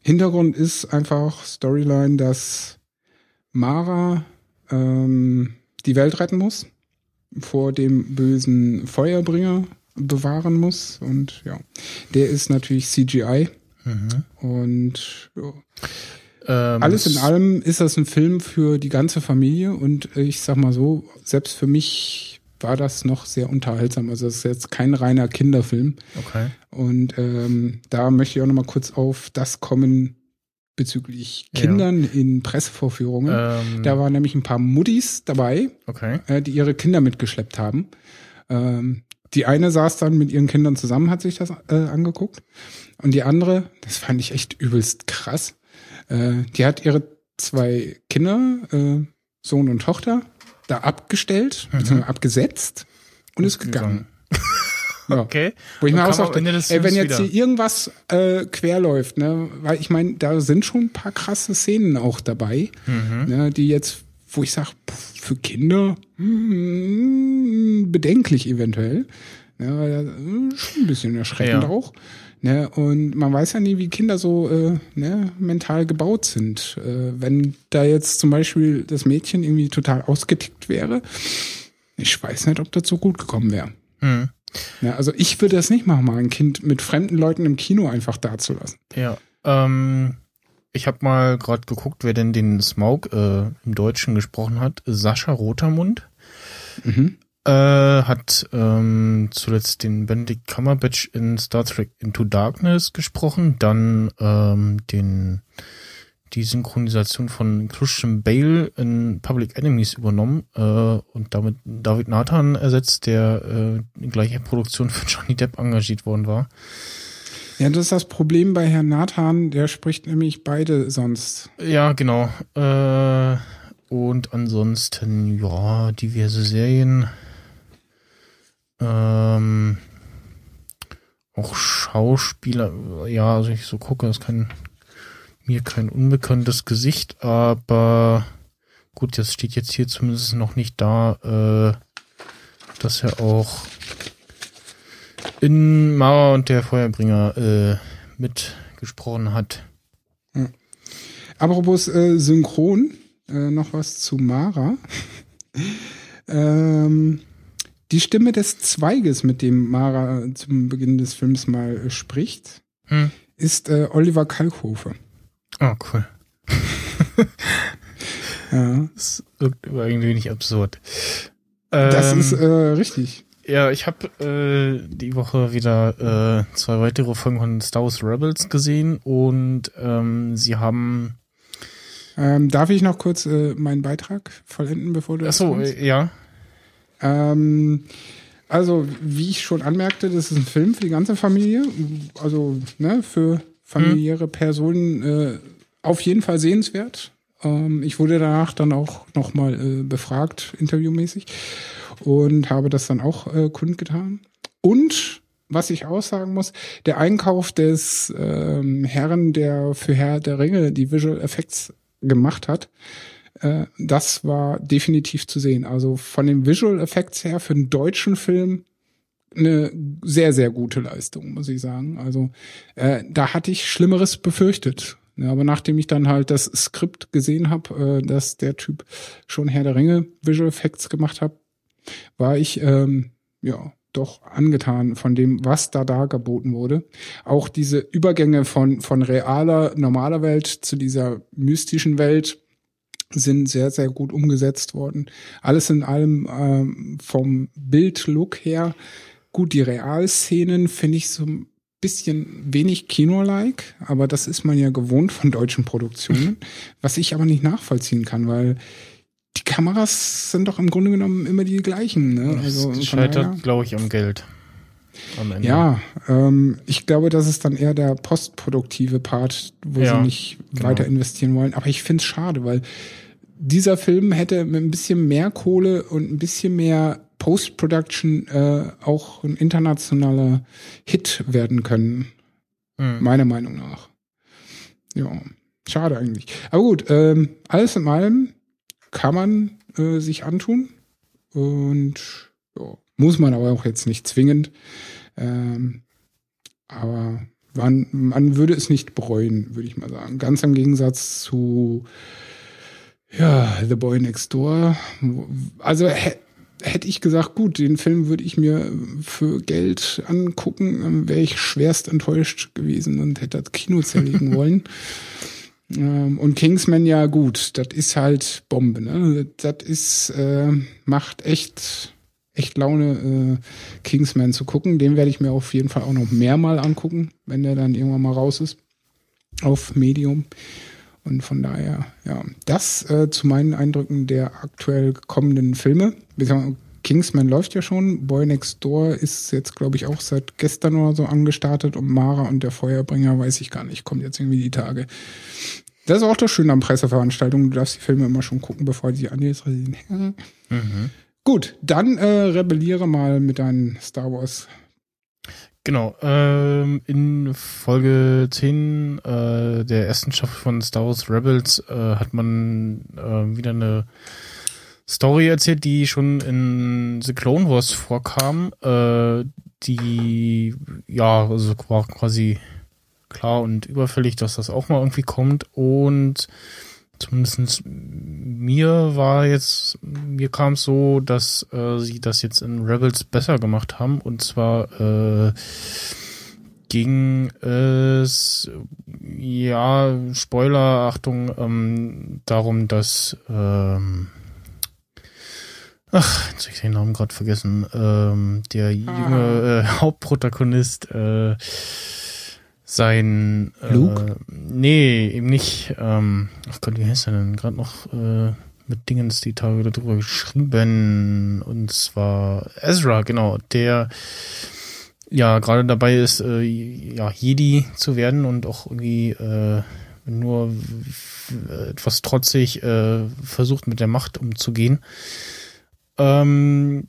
Hintergrund ist einfach Storyline, dass Mara ähm, die Welt retten muss, vor dem bösen Feuerbringer bewahren muss. Und ja, der ist natürlich CGI. Und ja, Ähm, alles in allem ist das ein Film für die ganze Familie und ich sag mal so, selbst für mich war das noch sehr unterhaltsam. Also es ist jetzt kein reiner Kinderfilm. Okay. Und ähm, da möchte ich auch noch mal kurz auf das kommen bezüglich Ja. Kindern in Pressevorführungen. Ähm, Da waren nämlich ein paar Muttis dabei, okay. äh, die ihre Kinder mitgeschleppt haben. Ähm, die eine saß dann mit ihren Kindern zusammen, hat sich das äh, angeguckt. Und die andere, das fand ich echt übelst krass, äh, die hat ihre zwei Kinder, äh, Sohn und Tochter, da abgestellt, Mhm. beziehungsweise abgesetzt und ist gegangen. Ja. Okay. Wo ich mir auch sagte, ey, wenn jetzt wieder. hier irgendwas äh, quer läuft, ne, weil ich meine, da sind schon ein paar krasse Szenen auch dabei, Mhm. ne, die jetzt, wo ich sage, für Kinder hm, bedenklich eventuell. Ne, weil, äh, schon ein bisschen erschreckend Ja. auch. Ne, und man weiß ja nie, wie Kinder so äh, ne, mental gebaut sind. Äh, wenn da jetzt zum Beispiel das Mädchen irgendwie total ausgetickt wäre, ich weiß nicht, ob das so gut gekommen wäre. Hm. Ja, also ich würde das nicht machen, mal ein Kind mit fremden Leuten im Kino einfach dazulassen. Ja. Ähm, ich habe mal gerade geguckt, wer denn den Smaug äh, im Deutschen gesprochen hat. Sascha Rotermund Mhm. äh, hat ähm, zuletzt den Benedict Cumberbatch in Star Trek Into Darkness gesprochen, dann ähm, den die Synchronisation von Christian Bale in Public Enemies übernommen äh, und damit David Nathan ersetzt, der äh, in gleicher Produktion für Johnny Depp engagiert worden war. Ja, das ist das Problem bei Herrn Nathan, der spricht nämlich beide sonst. Ja, genau. Äh, und ansonsten, ja, diverse Serien. Ähm, auch Schauspieler, ja, also ich so gucke, ist kein, mir kein unbekanntes Gesicht, aber gut, das steht jetzt hier zumindest noch nicht da, äh, dass er auch in Mauer und der Feuerbringer äh, mitgesprochen hat. Apropos äh, Synchron, äh, noch was zu Mara. ähm, die Stimme des Zweiges, mit dem Mara zum Beginn des Films mal äh, spricht, Hm. ist äh, Oliver Kalkofe. Ah, cool. Ja, Das wirkt irgendwie nicht absurd. das Ähm, ist äh, richtig. ja, ich habe äh, die Woche wieder äh, zwei weitere Folgen von Star Wars Rebels gesehen und ähm, sie haben. Ähm, darf ich noch kurz äh, meinen Beitrag vollenden, bevor du kommst? äh, ja. Ähm, also, wie ich schon anmerkte, das ist ein Film für die ganze Familie. Also, ne, für familiäre Personen äh, auf jeden Fall sehenswert. Ähm, ich wurde danach dann auch nochmal äh, befragt, interviewmäßig, und habe das dann auch äh, kundgetan. Und was ich aussagen muss, der Einkauf des ähm, Herrn, der für Herr der Ringe die Visual Effects gemacht hat, äh, das war definitiv zu sehen. Also von den Visual Effects her für einen deutschen Film eine sehr, sehr gute Leistung, muss ich sagen. Also äh, da hatte ich Schlimmeres befürchtet. Ja, aber nachdem ich dann halt das Skript gesehen habe, äh, dass der Typ schon Herr der Ringe Visual Effects gemacht hat, war ich ähm, ja doch angetan von dem, was da dargeboten wurde. Auch diese Übergänge von von realer normaler Welt zu dieser mystischen Welt sind sehr sehr gut umgesetzt worden. Alles in allem ähm, vom Bildlook her gut. Die Realszenen finde ich so ein bisschen wenig Kino-like, aber das ist man ja gewohnt von deutschen Produktionen, was ich aber nicht nachvollziehen kann, weil die Kameras sind doch im Grunde genommen immer die gleichen. Ne? Also daher- scheitert, glaube ich, am Geld. am Ende. Ja, ähm, ich glaube, das ist dann eher der postproduktive Part, wo Ja, sie nicht genau. weiter investieren wollen. Aber ich finde es schade, weil dieser Film hätte mit ein bisschen mehr Kohle und ein bisschen mehr Post-Production äh, auch ein internationaler Hit werden können, Hm. meiner Meinung nach. Ja, schade eigentlich. Aber gut, ähm, alles in allem kann man äh, sich antun und ja, muss man aber auch jetzt nicht zwingend. Ähm, aber man, man würde es nicht bereuen, würde ich mal sagen. Ganz im Gegensatz zu ja, The Boy Next Door. Also hätte ich gesagt, gut, den Film würde ich mir für Geld angucken, dann wäre ich schwerst enttäuscht gewesen und hätte das Kino zerlegen wollen. Ähm, und Kingsman, ja gut, das ist halt Bombe, ne? Das ist, äh, macht echt, echt Laune, äh, Kingsman zu gucken. Den werde ich mir auf jeden Fall auch noch mehrmal angucken, wenn der dann irgendwann mal raus ist. Auf Medium. Und von daher, ja, das äh, zu meinen Eindrücken der aktuell kommenden Filme. Kingsman läuft ja schon. Boy Next Door ist jetzt, glaube ich, auch seit gestern oder so angestartet. Und Mara und der Feuerbringer weiß ich gar nicht. Kommt jetzt irgendwie die Tage. Das ist auch das Schöne an Presseveranstaltungen. Du darfst die Filme immer schon gucken, bevor die angesehen Mhm. Gut, dann äh, rebelliere mal mit deinen Star Wars. Genau, ähm, in Folge 10 äh, der ersten Staffel von Star Wars Rebels äh, hat man äh, wieder eine Story erzählt, die schon in The Clone Wars vorkam, äh, die ja, also war quasi klar und überfällig, dass das auch mal irgendwie kommt. Und zumindestens mir war jetzt, mir kam es so, dass äh, sie das jetzt in Rebels besser gemacht haben. Und zwar äh, ging es ja Spoiler Achtung ähm, darum, dass ähm, ach jetzt hab ich den Namen gerade vergessen ähm, der junge äh, Hauptprotagonist äh, sein Luke? Äh, nee, eben nicht. Ähm, ach Gott, wie heißt er denn? Gerade noch äh, mit Dingens die Tage darüber geschrieben. Und zwar Ezra, genau, der ja gerade dabei ist, äh, ja, Jedi zu werden und auch irgendwie äh, nur etwas trotzig äh, versucht mit der Macht umzugehen. Ähm,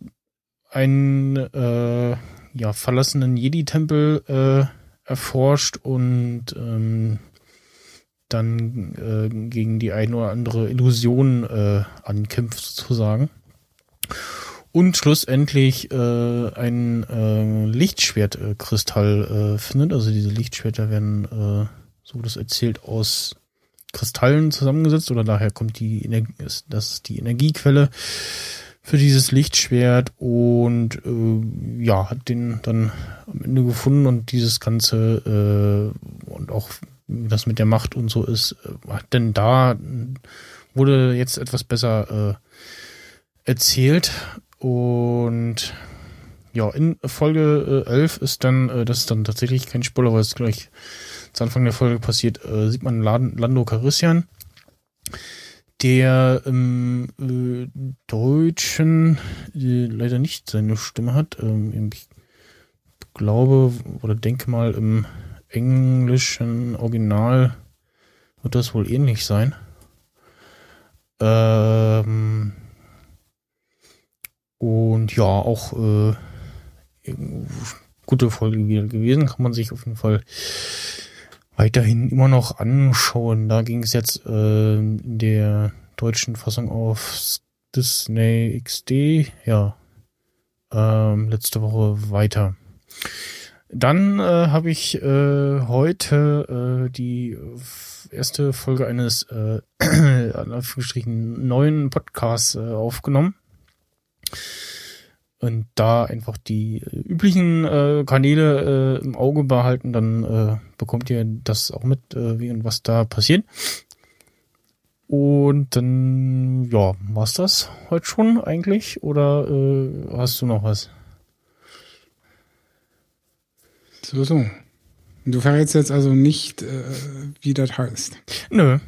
einen äh, ja, verlassenen Jedi-Tempel äh, erforscht und ähm, dann äh, gegen die ein oder andere Illusion äh, ankämpft sozusagen. Und schlussendlich äh, ein äh, Lichtschwertkristall äh, findet. Also diese Lichtschwerter werden, äh, so es erzählt, aus Kristallen zusammengesetzt oder daher kommt die Energie, das ist die Energiequelle für dieses Lichtschwert und äh, ja, hat den dann am Ende gefunden und dieses Ganze äh, und auch das mit der Macht und so ist, äh, denn da wurde jetzt etwas besser äh, erzählt und ja, in Folge äh, 11 ist dann, äh, das ist dann tatsächlich kein Spoiler, weil es gleich zu Anfang der Folge passiert, äh, sieht man Lando Carissian, der im äh, Deutschen äh, leider nicht seine Stimme hat. Ähm, ich glaube oder denke mal im englischen Original wird das wohl ähnlich sein. Ähm, und ja, auch äh, gute Folge wieder gewesen. Kann man sich auf jeden Fall weiterhin immer noch anschauen. Da ging es jetzt äh, in der deutschen Fassung auf Disney XD, ja, ähm, letzte Woche weiter. Dann äh, habe ich äh, heute äh, die erste Folge eines äh, neuen Podcasts äh, aufgenommen. Und da einfach die äh, üblichen äh, Kanäle äh, im Auge behalten, dann äh, bekommt ihr das auch mit, äh, wie und was da passiert. Und dann, ja, war's das heute schon eigentlich? Oder äh, hast du noch was? So, so. Du verrätst jetzt also nicht, äh, wie das heißt. Nö,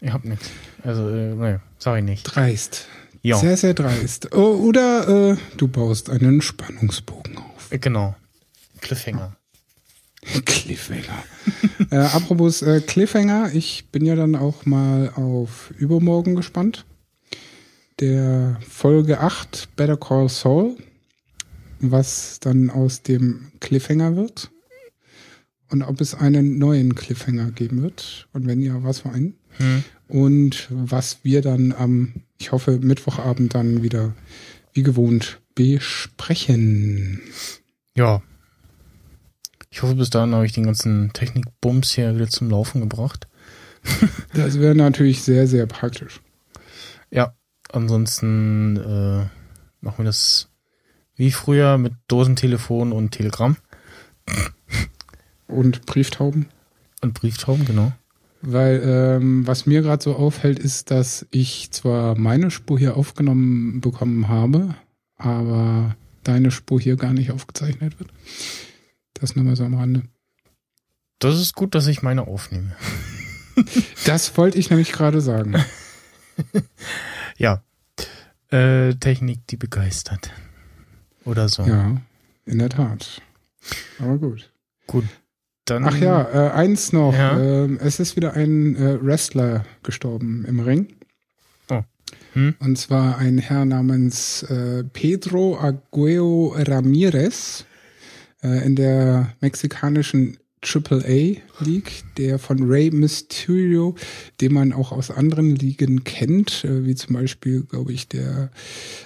ich hab nichts. Also, äh, nee, sag ich nicht. Dreist. Ja, Sehr, sehr dreist. Oh, oder äh, du baust einen Spannungsbogen auf. äh, genau. Cliffhanger. Cliffhanger. äh, apropos äh, Cliffhanger, ich bin ja dann auch mal auf übermorgen gespannt. Der Folge 8 Better Call Saul, was dann aus dem Cliffhanger wird und ob es einen neuen Cliffhanger geben wird und wenn ja, was für einen. Hm. Und was wir dann am, ich hoffe, Mittwochabend dann wieder wie gewohnt besprechen. Ja. Ich hoffe, bis dahin habe ich den ganzen Technikbums hier wieder zum Laufen gebracht. Das wäre natürlich sehr, sehr praktisch. Ja, ansonsten äh, machen wir das wie früher mit Dosentelefon und Telegramm Und Brieftauben. und Brieftauben, genau. Weil ähm, was mir gerade so auffällt, ist, dass ich zwar meine Spur hier aufgenommen bekommen habe, aber deine Spur hier gar nicht aufgezeichnet wird. Das nur mal so am Rande. Das ist gut, dass ich meine aufnehme. Das wollte ich nämlich gerade sagen. Ja. Äh, Technik, die begeistert. Oder so. Ja, in der Tat. Aber gut. Gut. Dann, Ach ja, äh, eins noch. Ja. Ähm, es ist wieder ein äh, Wrestler gestorben im Ring. Oh. Hm? Und zwar ein Herr namens äh, Pedro Agueo Ramirez äh, in der mexikanischen AAA League, der von Rey Mysterio, den man auch aus anderen Ligen kennt, äh, wie zum Beispiel, glaube ich, der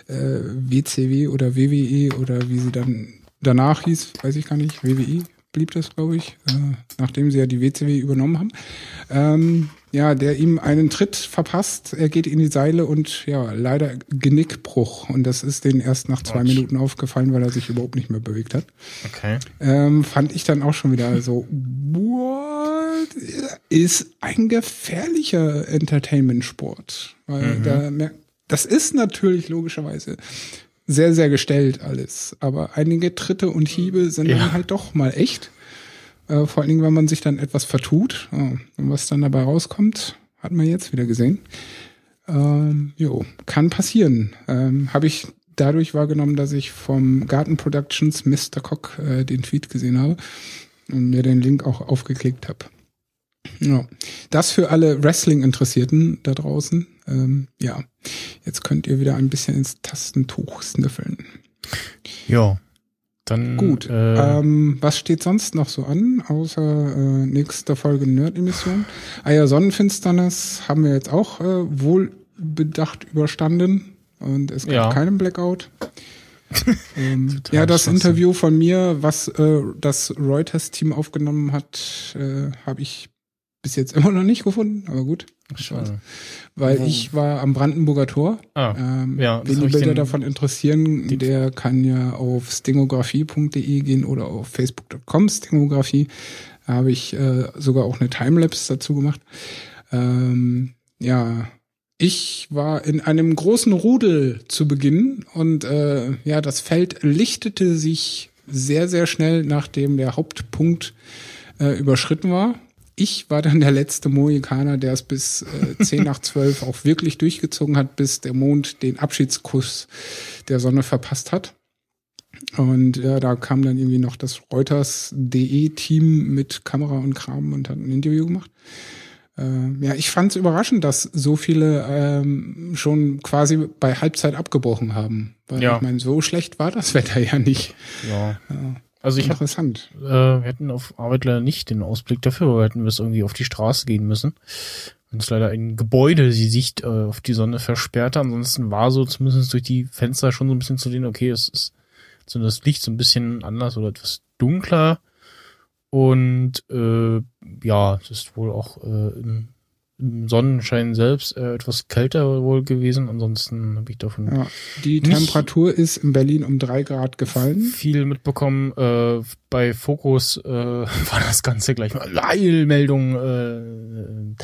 äh, WCW oder WWE oder wie sie dann danach hieß, weiß ich gar nicht, WWE blieb das, glaube ich, äh, nachdem sie ja die WCW übernommen haben. Ähm, ja, der ihm einen Tritt verpasst, er geht in die Seile und ja, leider Genickbruch. Und das ist denen erst nach zwei Autsch. Minuten aufgefallen, weil er sich überhaupt nicht mehr bewegt hat. Okay. Ähm, fand ich dann auch schon wieder so, what? Ist ein gefährlicher Entertainment-Sport. Weil Mhm. da merkt, das ist natürlich logischerweise sehr, sehr gestellt alles. Aber einige Tritte und Hiebe sind Ja. dann halt doch mal echt. Äh, vor allen Dingen, wenn man sich dann etwas vertut. Ja, und was dann dabei rauskommt, hat man jetzt wieder gesehen. Ähm, jo, kann passieren. Ähm, Habe ich dadurch wahrgenommen, dass ich vom Garten Productions Mr. Cock äh, den Tweet gesehen habe und mir den Link auch aufgeklickt habe. Ja, das für alle Wrestling-Interessierten da draußen. Ähm, ja, jetzt könnt ihr wieder ein bisschen ins Tastentuch sniffeln. Ja. Dann Gut. Äh, Ähm, was steht sonst noch so an, außer äh, nächste Folge Nerd-Emission? Ah ja, Sonnenfinsternis haben wir jetzt auch äh, wohlbedacht überstanden und es gab Ja. keinen Blackout. ähm, ja, das Schwachsinn. Interview von mir, was äh, das Reuters-Team aufgenommen hat, äh, habe ich bis jetzt immer noch nicht gefunden, aber gut. Schade. Weil Wo- ich war am Brandenburger Tor. Ah, Ähm, Ja, wen die Bilder davon interessieren, der kann ja auf stingografie.de gehen oder auf facebook.com stingografie. Da habe ich äh, sogar auch eine Timelapse dazu gemacht. Ähm, ja, ich war in einem großen Rudel zu Beginn und äh, ja, das Feld lichtete sich sehr, sehr schnell, nachdem der Hauptpunkt äh, überschritten war. Ich war dann der letzte Mohikaner, der es bis äh, 10 nach 12 auch wirklich durchgezogen hat, bis der Mond den Abschiedskuss der Sonne verpasst hat. Und ja, da kam dann irgendwie noch das Reuters.de-Team mit Kamera und Kram und hat ein Interview gemacht. Äh, ja, ich fand es überraschend, dass so viele ähm, schon quasi bei Halbzeit abgebrochen haben. Weil Ja. ich meine, so schlecht war das Wetter ja nicht. ja. Ja, Also ich habe interessant. äh, wir hätten auf Arbeit leider nicht den Ausblick dafür, aber wir hätten bis irgendwie auf die Straße gehen müssen. Und es leider ein Gebäude die Sicht äh, auf die Sonne versperrte. Ansonsten war so zumindest durch die Fenster schon so ein bisschen zu sehen, okay, es ist so das Licht so ein bisschen anders oder etwas dunkler. Und äh, ja, es ist wohl auch äh, im Sonnenschein selbst äh, etwas kälter wohl gewesen. Ansonsten habe ich davon Ja, die Temperatur ist in Berlin um drei Grad gefallen. viel mitbekommen. Äh, bei Fokus äh, war das Ganze gleich mal Leilmeldung, äh,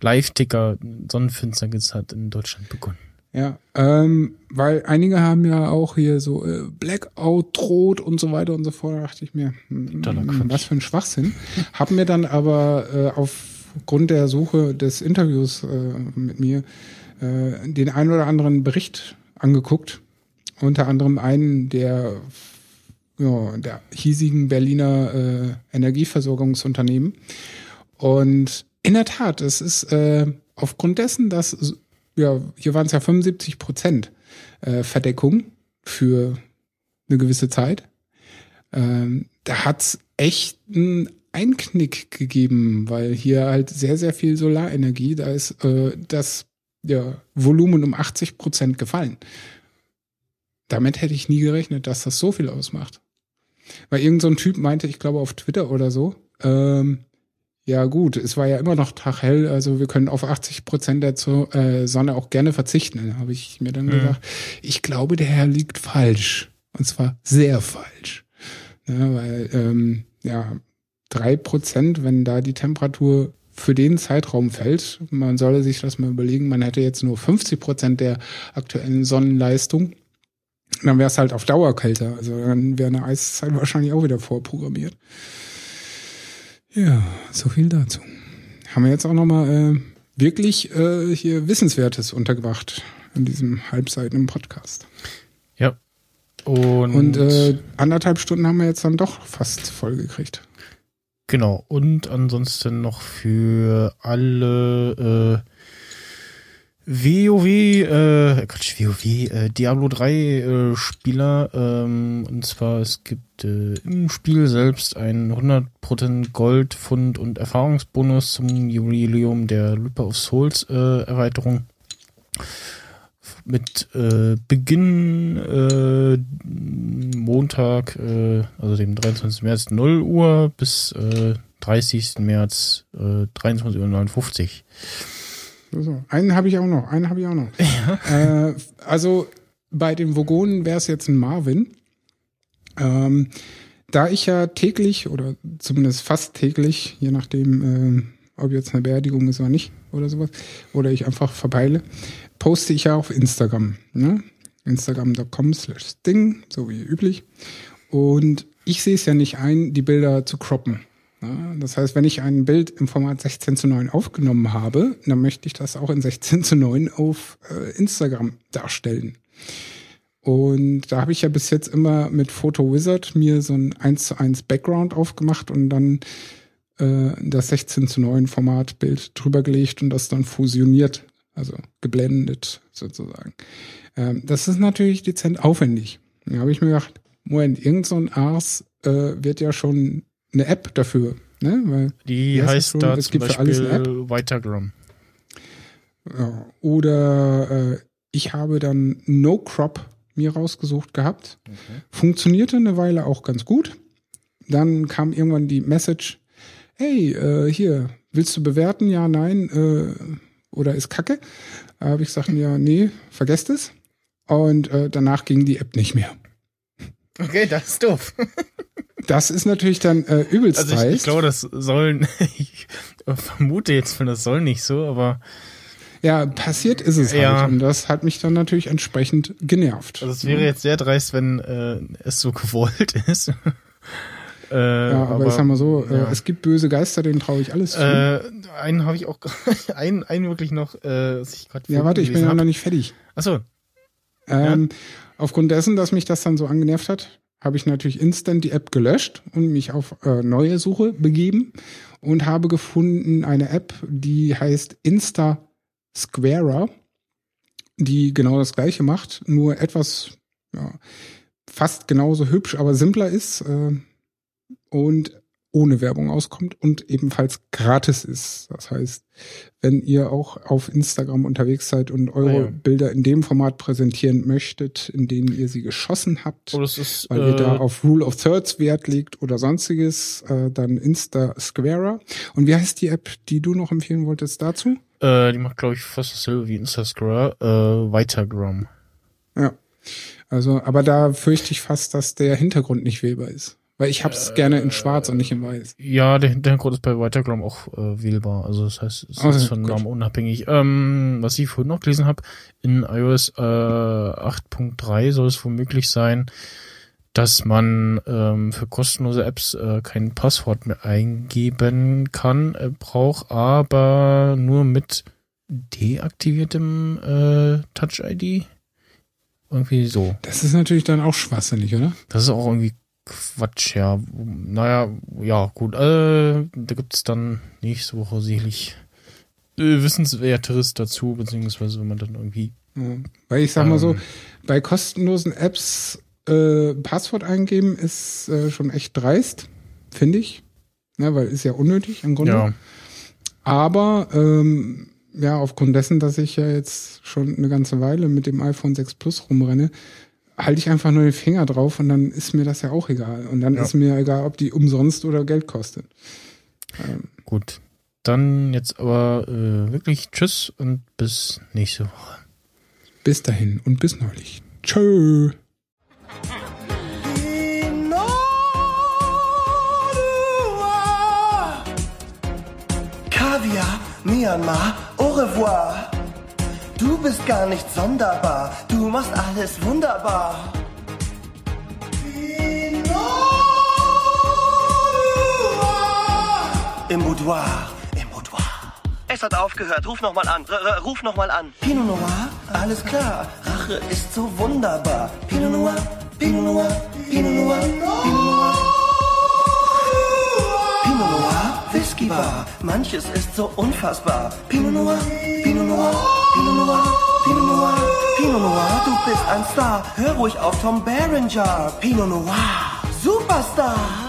Live-Ticker, Sonnenfinsternis hat in Deutschland begonnen. Ja, ähm, weil einige haben ja auch hier so äh, Blackout droht und so weiter und so fort. Da dachte ich mir, hm, was für ein Schwachsinn. Hab mir dann aber äh, aufgrund der Suche des Interviews äh, mit mir äh, den ein oder anderen Bericht angeguckt. Unter anderem einen, der ja, der hiesigen Berliner äh, Energieversorgungsunternehmen. Und in der Tat, es ist äh, aufgrund dessen, dass, ja, hier waren es ja 75 Prozent äh, Verdeckung für eine gewisse Zeit. Ähm, da hat's echt einen Einknick gegeben, weil hier halt sehr, sehr viel Solarenergie, da ist äh, das ja, Volumen um 80 Prozent gefallen. Damit hätte ich nie gerechnet, dass das so viel ausmacht. Weil irgend so ein Typ meinte, ich glaube auf Twitter oder so, ähm, ja gut, es war ja immer noch taghell, also wir können auf 80 Prozent der Zo äh, Sonne auch gerne verzichten. Habe ich mir dann Mhm. gedacht, ich glaube, der Herr liegt falsch. Und zwar sehr falsch. Ja, weil, ähm, ja, drei Prozent, wenn da die Temperatur für den Zeitraum fällt, man solle sich das mal überlegen, man hätte jetzt nur 50 Prozent der aktuellen Sonnenleistung, dann wäre es halt auf Dauer kälter. Also dann wäre eine Eiszeit wahrscheinlich auch wieder vorprogrammiert. Ja, so viel dazu. Haben wir jetzt auch nochmal äh, wirklich äh, hier Wissenswertes untergebracht in diesem halbseitigen Podcast. Ja. Und, Und äh, anderthalb Stunden haben wir jetzt dann doch fast voll gekriegt. Genau. Und ansonsten noch für alle äh, WoW, äh, Quatsch, WoW, äh, Diablo 3 äh, Spieler, ähm, und zwar es gibt äh, im Spiel selbst einen 100% Gold, Pfund und Erfahrungsbonus zum Jubiläum der Reaper of Souls äh, Erweiterung. Mit äh, Beginn äh, Montag, äh, also dem 23. März 0 Uhr bis äh, 30. März äh, 23.59 Uhr. So. Einen habe ich auch noch, einen habe ich auch noch. Äh, also bei den Vogonen wäre es jetzt ein Marvin. Ähm, da ich ja täglich oder zumindest fast täglich, je nachdem, ob jetzt eine Beerdigung ist oder nicht oder sowas, oder ich einfach verpeile, poste ich ja auf Instagram. Ne? Instagram.com slash Ding, so wie üblich. Und ich sehe es ja nicht ein, die Bilder zu croppen. Ja, das heißt, wenn ich ein Bild im Format 16 zu 9 aufgenommen habe, dann möchte ich das auch in 16 zu 9 auf äh, Instagram darstellen. Und da habe ich ja bis jetzt immer mit Photo Wizard mir so ein 1 zu 1 Background aufgemacht und dann äh, das 16 zu 9 Formatbild drüber gelegt und das dann fusioniert, also geblendet sozusagen. Ähm, das ist natürlich dezent aufwendig. Da habe ich mir gedacht, Moment, irgend so ein Ars äh, wird ja schon eine App dafür, ne? Weil Die heißt schon? da Es zum gibt für alles eine Beispiel Weitergram. Ja, oder äh, ich habe dann No Crop mir rausgesucht gehabt. Funktionierte eine Weile auch ganz gut. Dann kam irgendwann die Message, hey, äh, hier, willst du bewerten? Ja, nein, äh, oder ist Kacke? Habe ich gesagt, ja, nee, vergesst es. Und äh, danach ging die App nicht mehr. Okay, das ist doof. Das ist natürlich dann äh, übelst Also ich, dreist. ich glaube, das sollen, ich vermute jetzt, das soll nicht so, aber Ja, passiert ist es Ja. halt. Und das hat mich dann natürlich entsprechend genervt. also es wäre jetzt sehr dreist, wenn äh, es so gewollt ist. Äh, ja, aber, ich sag mal so, äh, ja. es gibt böse Geister, denen traue ich alles zu. Äh, einen habe ich auch, einen, einen wirklich noch, äh, was ich gerade ja, warte, ich bin ja noch nicht fertig. Achso, Ähm, Aufgrund dessen, dass mich das dann so angenervt hat, habe ich natürlich instant die App gelöscht und mich auf äh, neue Suche begeben und habe gefunden eine App, die heißt Insta Squarer, die genau das gleiche macht, nur etwas ja, fast genauso hübsch, aber simpler ist äh, und ohne Werbung auskommt und ebenfalls gratis ist. Das heißt, wenn ihr auch auf Instagram unterwegs seid und eure Ah ja. Bilder in dem Format präsentieren möchtet, in denen ihr sie geschossen habt, oh, ist, weil äh, ihr da auf Rule of Thirds Wert legt oder sonstiges, äh, dann Insta Squarer. Und wie heißt die App, die du noch empfehlen wolltest dazu? äh, die macht, glaube ich, fast dasselbe wie Instagram, äh, Weitergram. Ja. Also, aber da fürchte ich fast, dass der Hintergrund nicht wählbar ist. Weil ich hab's gerne in schwarz und nicht in weiß. Ja, der Hintergrund ist bei Weitergram auch äh, wählbar. Also das heißt, es Oh, ist von. Namen unabhängig. Ähm, was ich vorhin noch gelesen habe, in iOS äh, 8.3 soll es wohl möglich sein, dass man ähm, für kostenlose Apps äh, kein Passwort mehr eingeben kann, äh, braucht, aber nur mit deaktiviertem äh, Touch-ID. Irgendwie so. Das ist natürlich dann auch schwachsinnig, oder? Das ist auch irgendwie Quatsch, ja. Naja, ja, gut. Äh, da gibt's dann nächste Woche sicherlich äh, Wissenswerteres dazu, beziehungsweise wenn man dann irgendwie. Ja. Weil ich sag mal so, Ähm. bei kostenlosen Apps äh, Passwort eingeben ist äh, schon echt dreist, finde ich. Ja, weil ist ja unnötig im Grunde. Ja, Aber ähm, ja, aufgrund dessen, dass ich ja jetzt schon eine ganze Weile mit dem iPhone 6 Plus rumrenne, halte ich einfach nur den Finger drauf und dann ist mir das ja auch egal. Und dann Ja. ist mir egal, ob die umsonst oder Geld kostet. gut. Dann jetzt aber äh, wirklich Tschüss und bis nächste Woche. Bis dahin und bis neulich. Tschö. Kaviar, Myanmar, au revoir. Du bist gar nicht sonderbar, du machst alles wunderbar. Im Boudoir, im Boudoir. Es hat aufgehört, ruf nochmal an, r ruf nochmal an. Pinot Noir, alles klar, Rache ist so wunderbar. Pinot Noir, Pinot Noir, Pinot Noir, Pinot Noir. Pinot Noir, Whisky Bar, manches ist so unfassbar. Pinot Noir, Pinot Noir, Pinot Noir, Pinot Noir, Pinot Noir, du bist ein Star. Hör ruhig auf Tom Berenger. Pinot Noir, Superstar.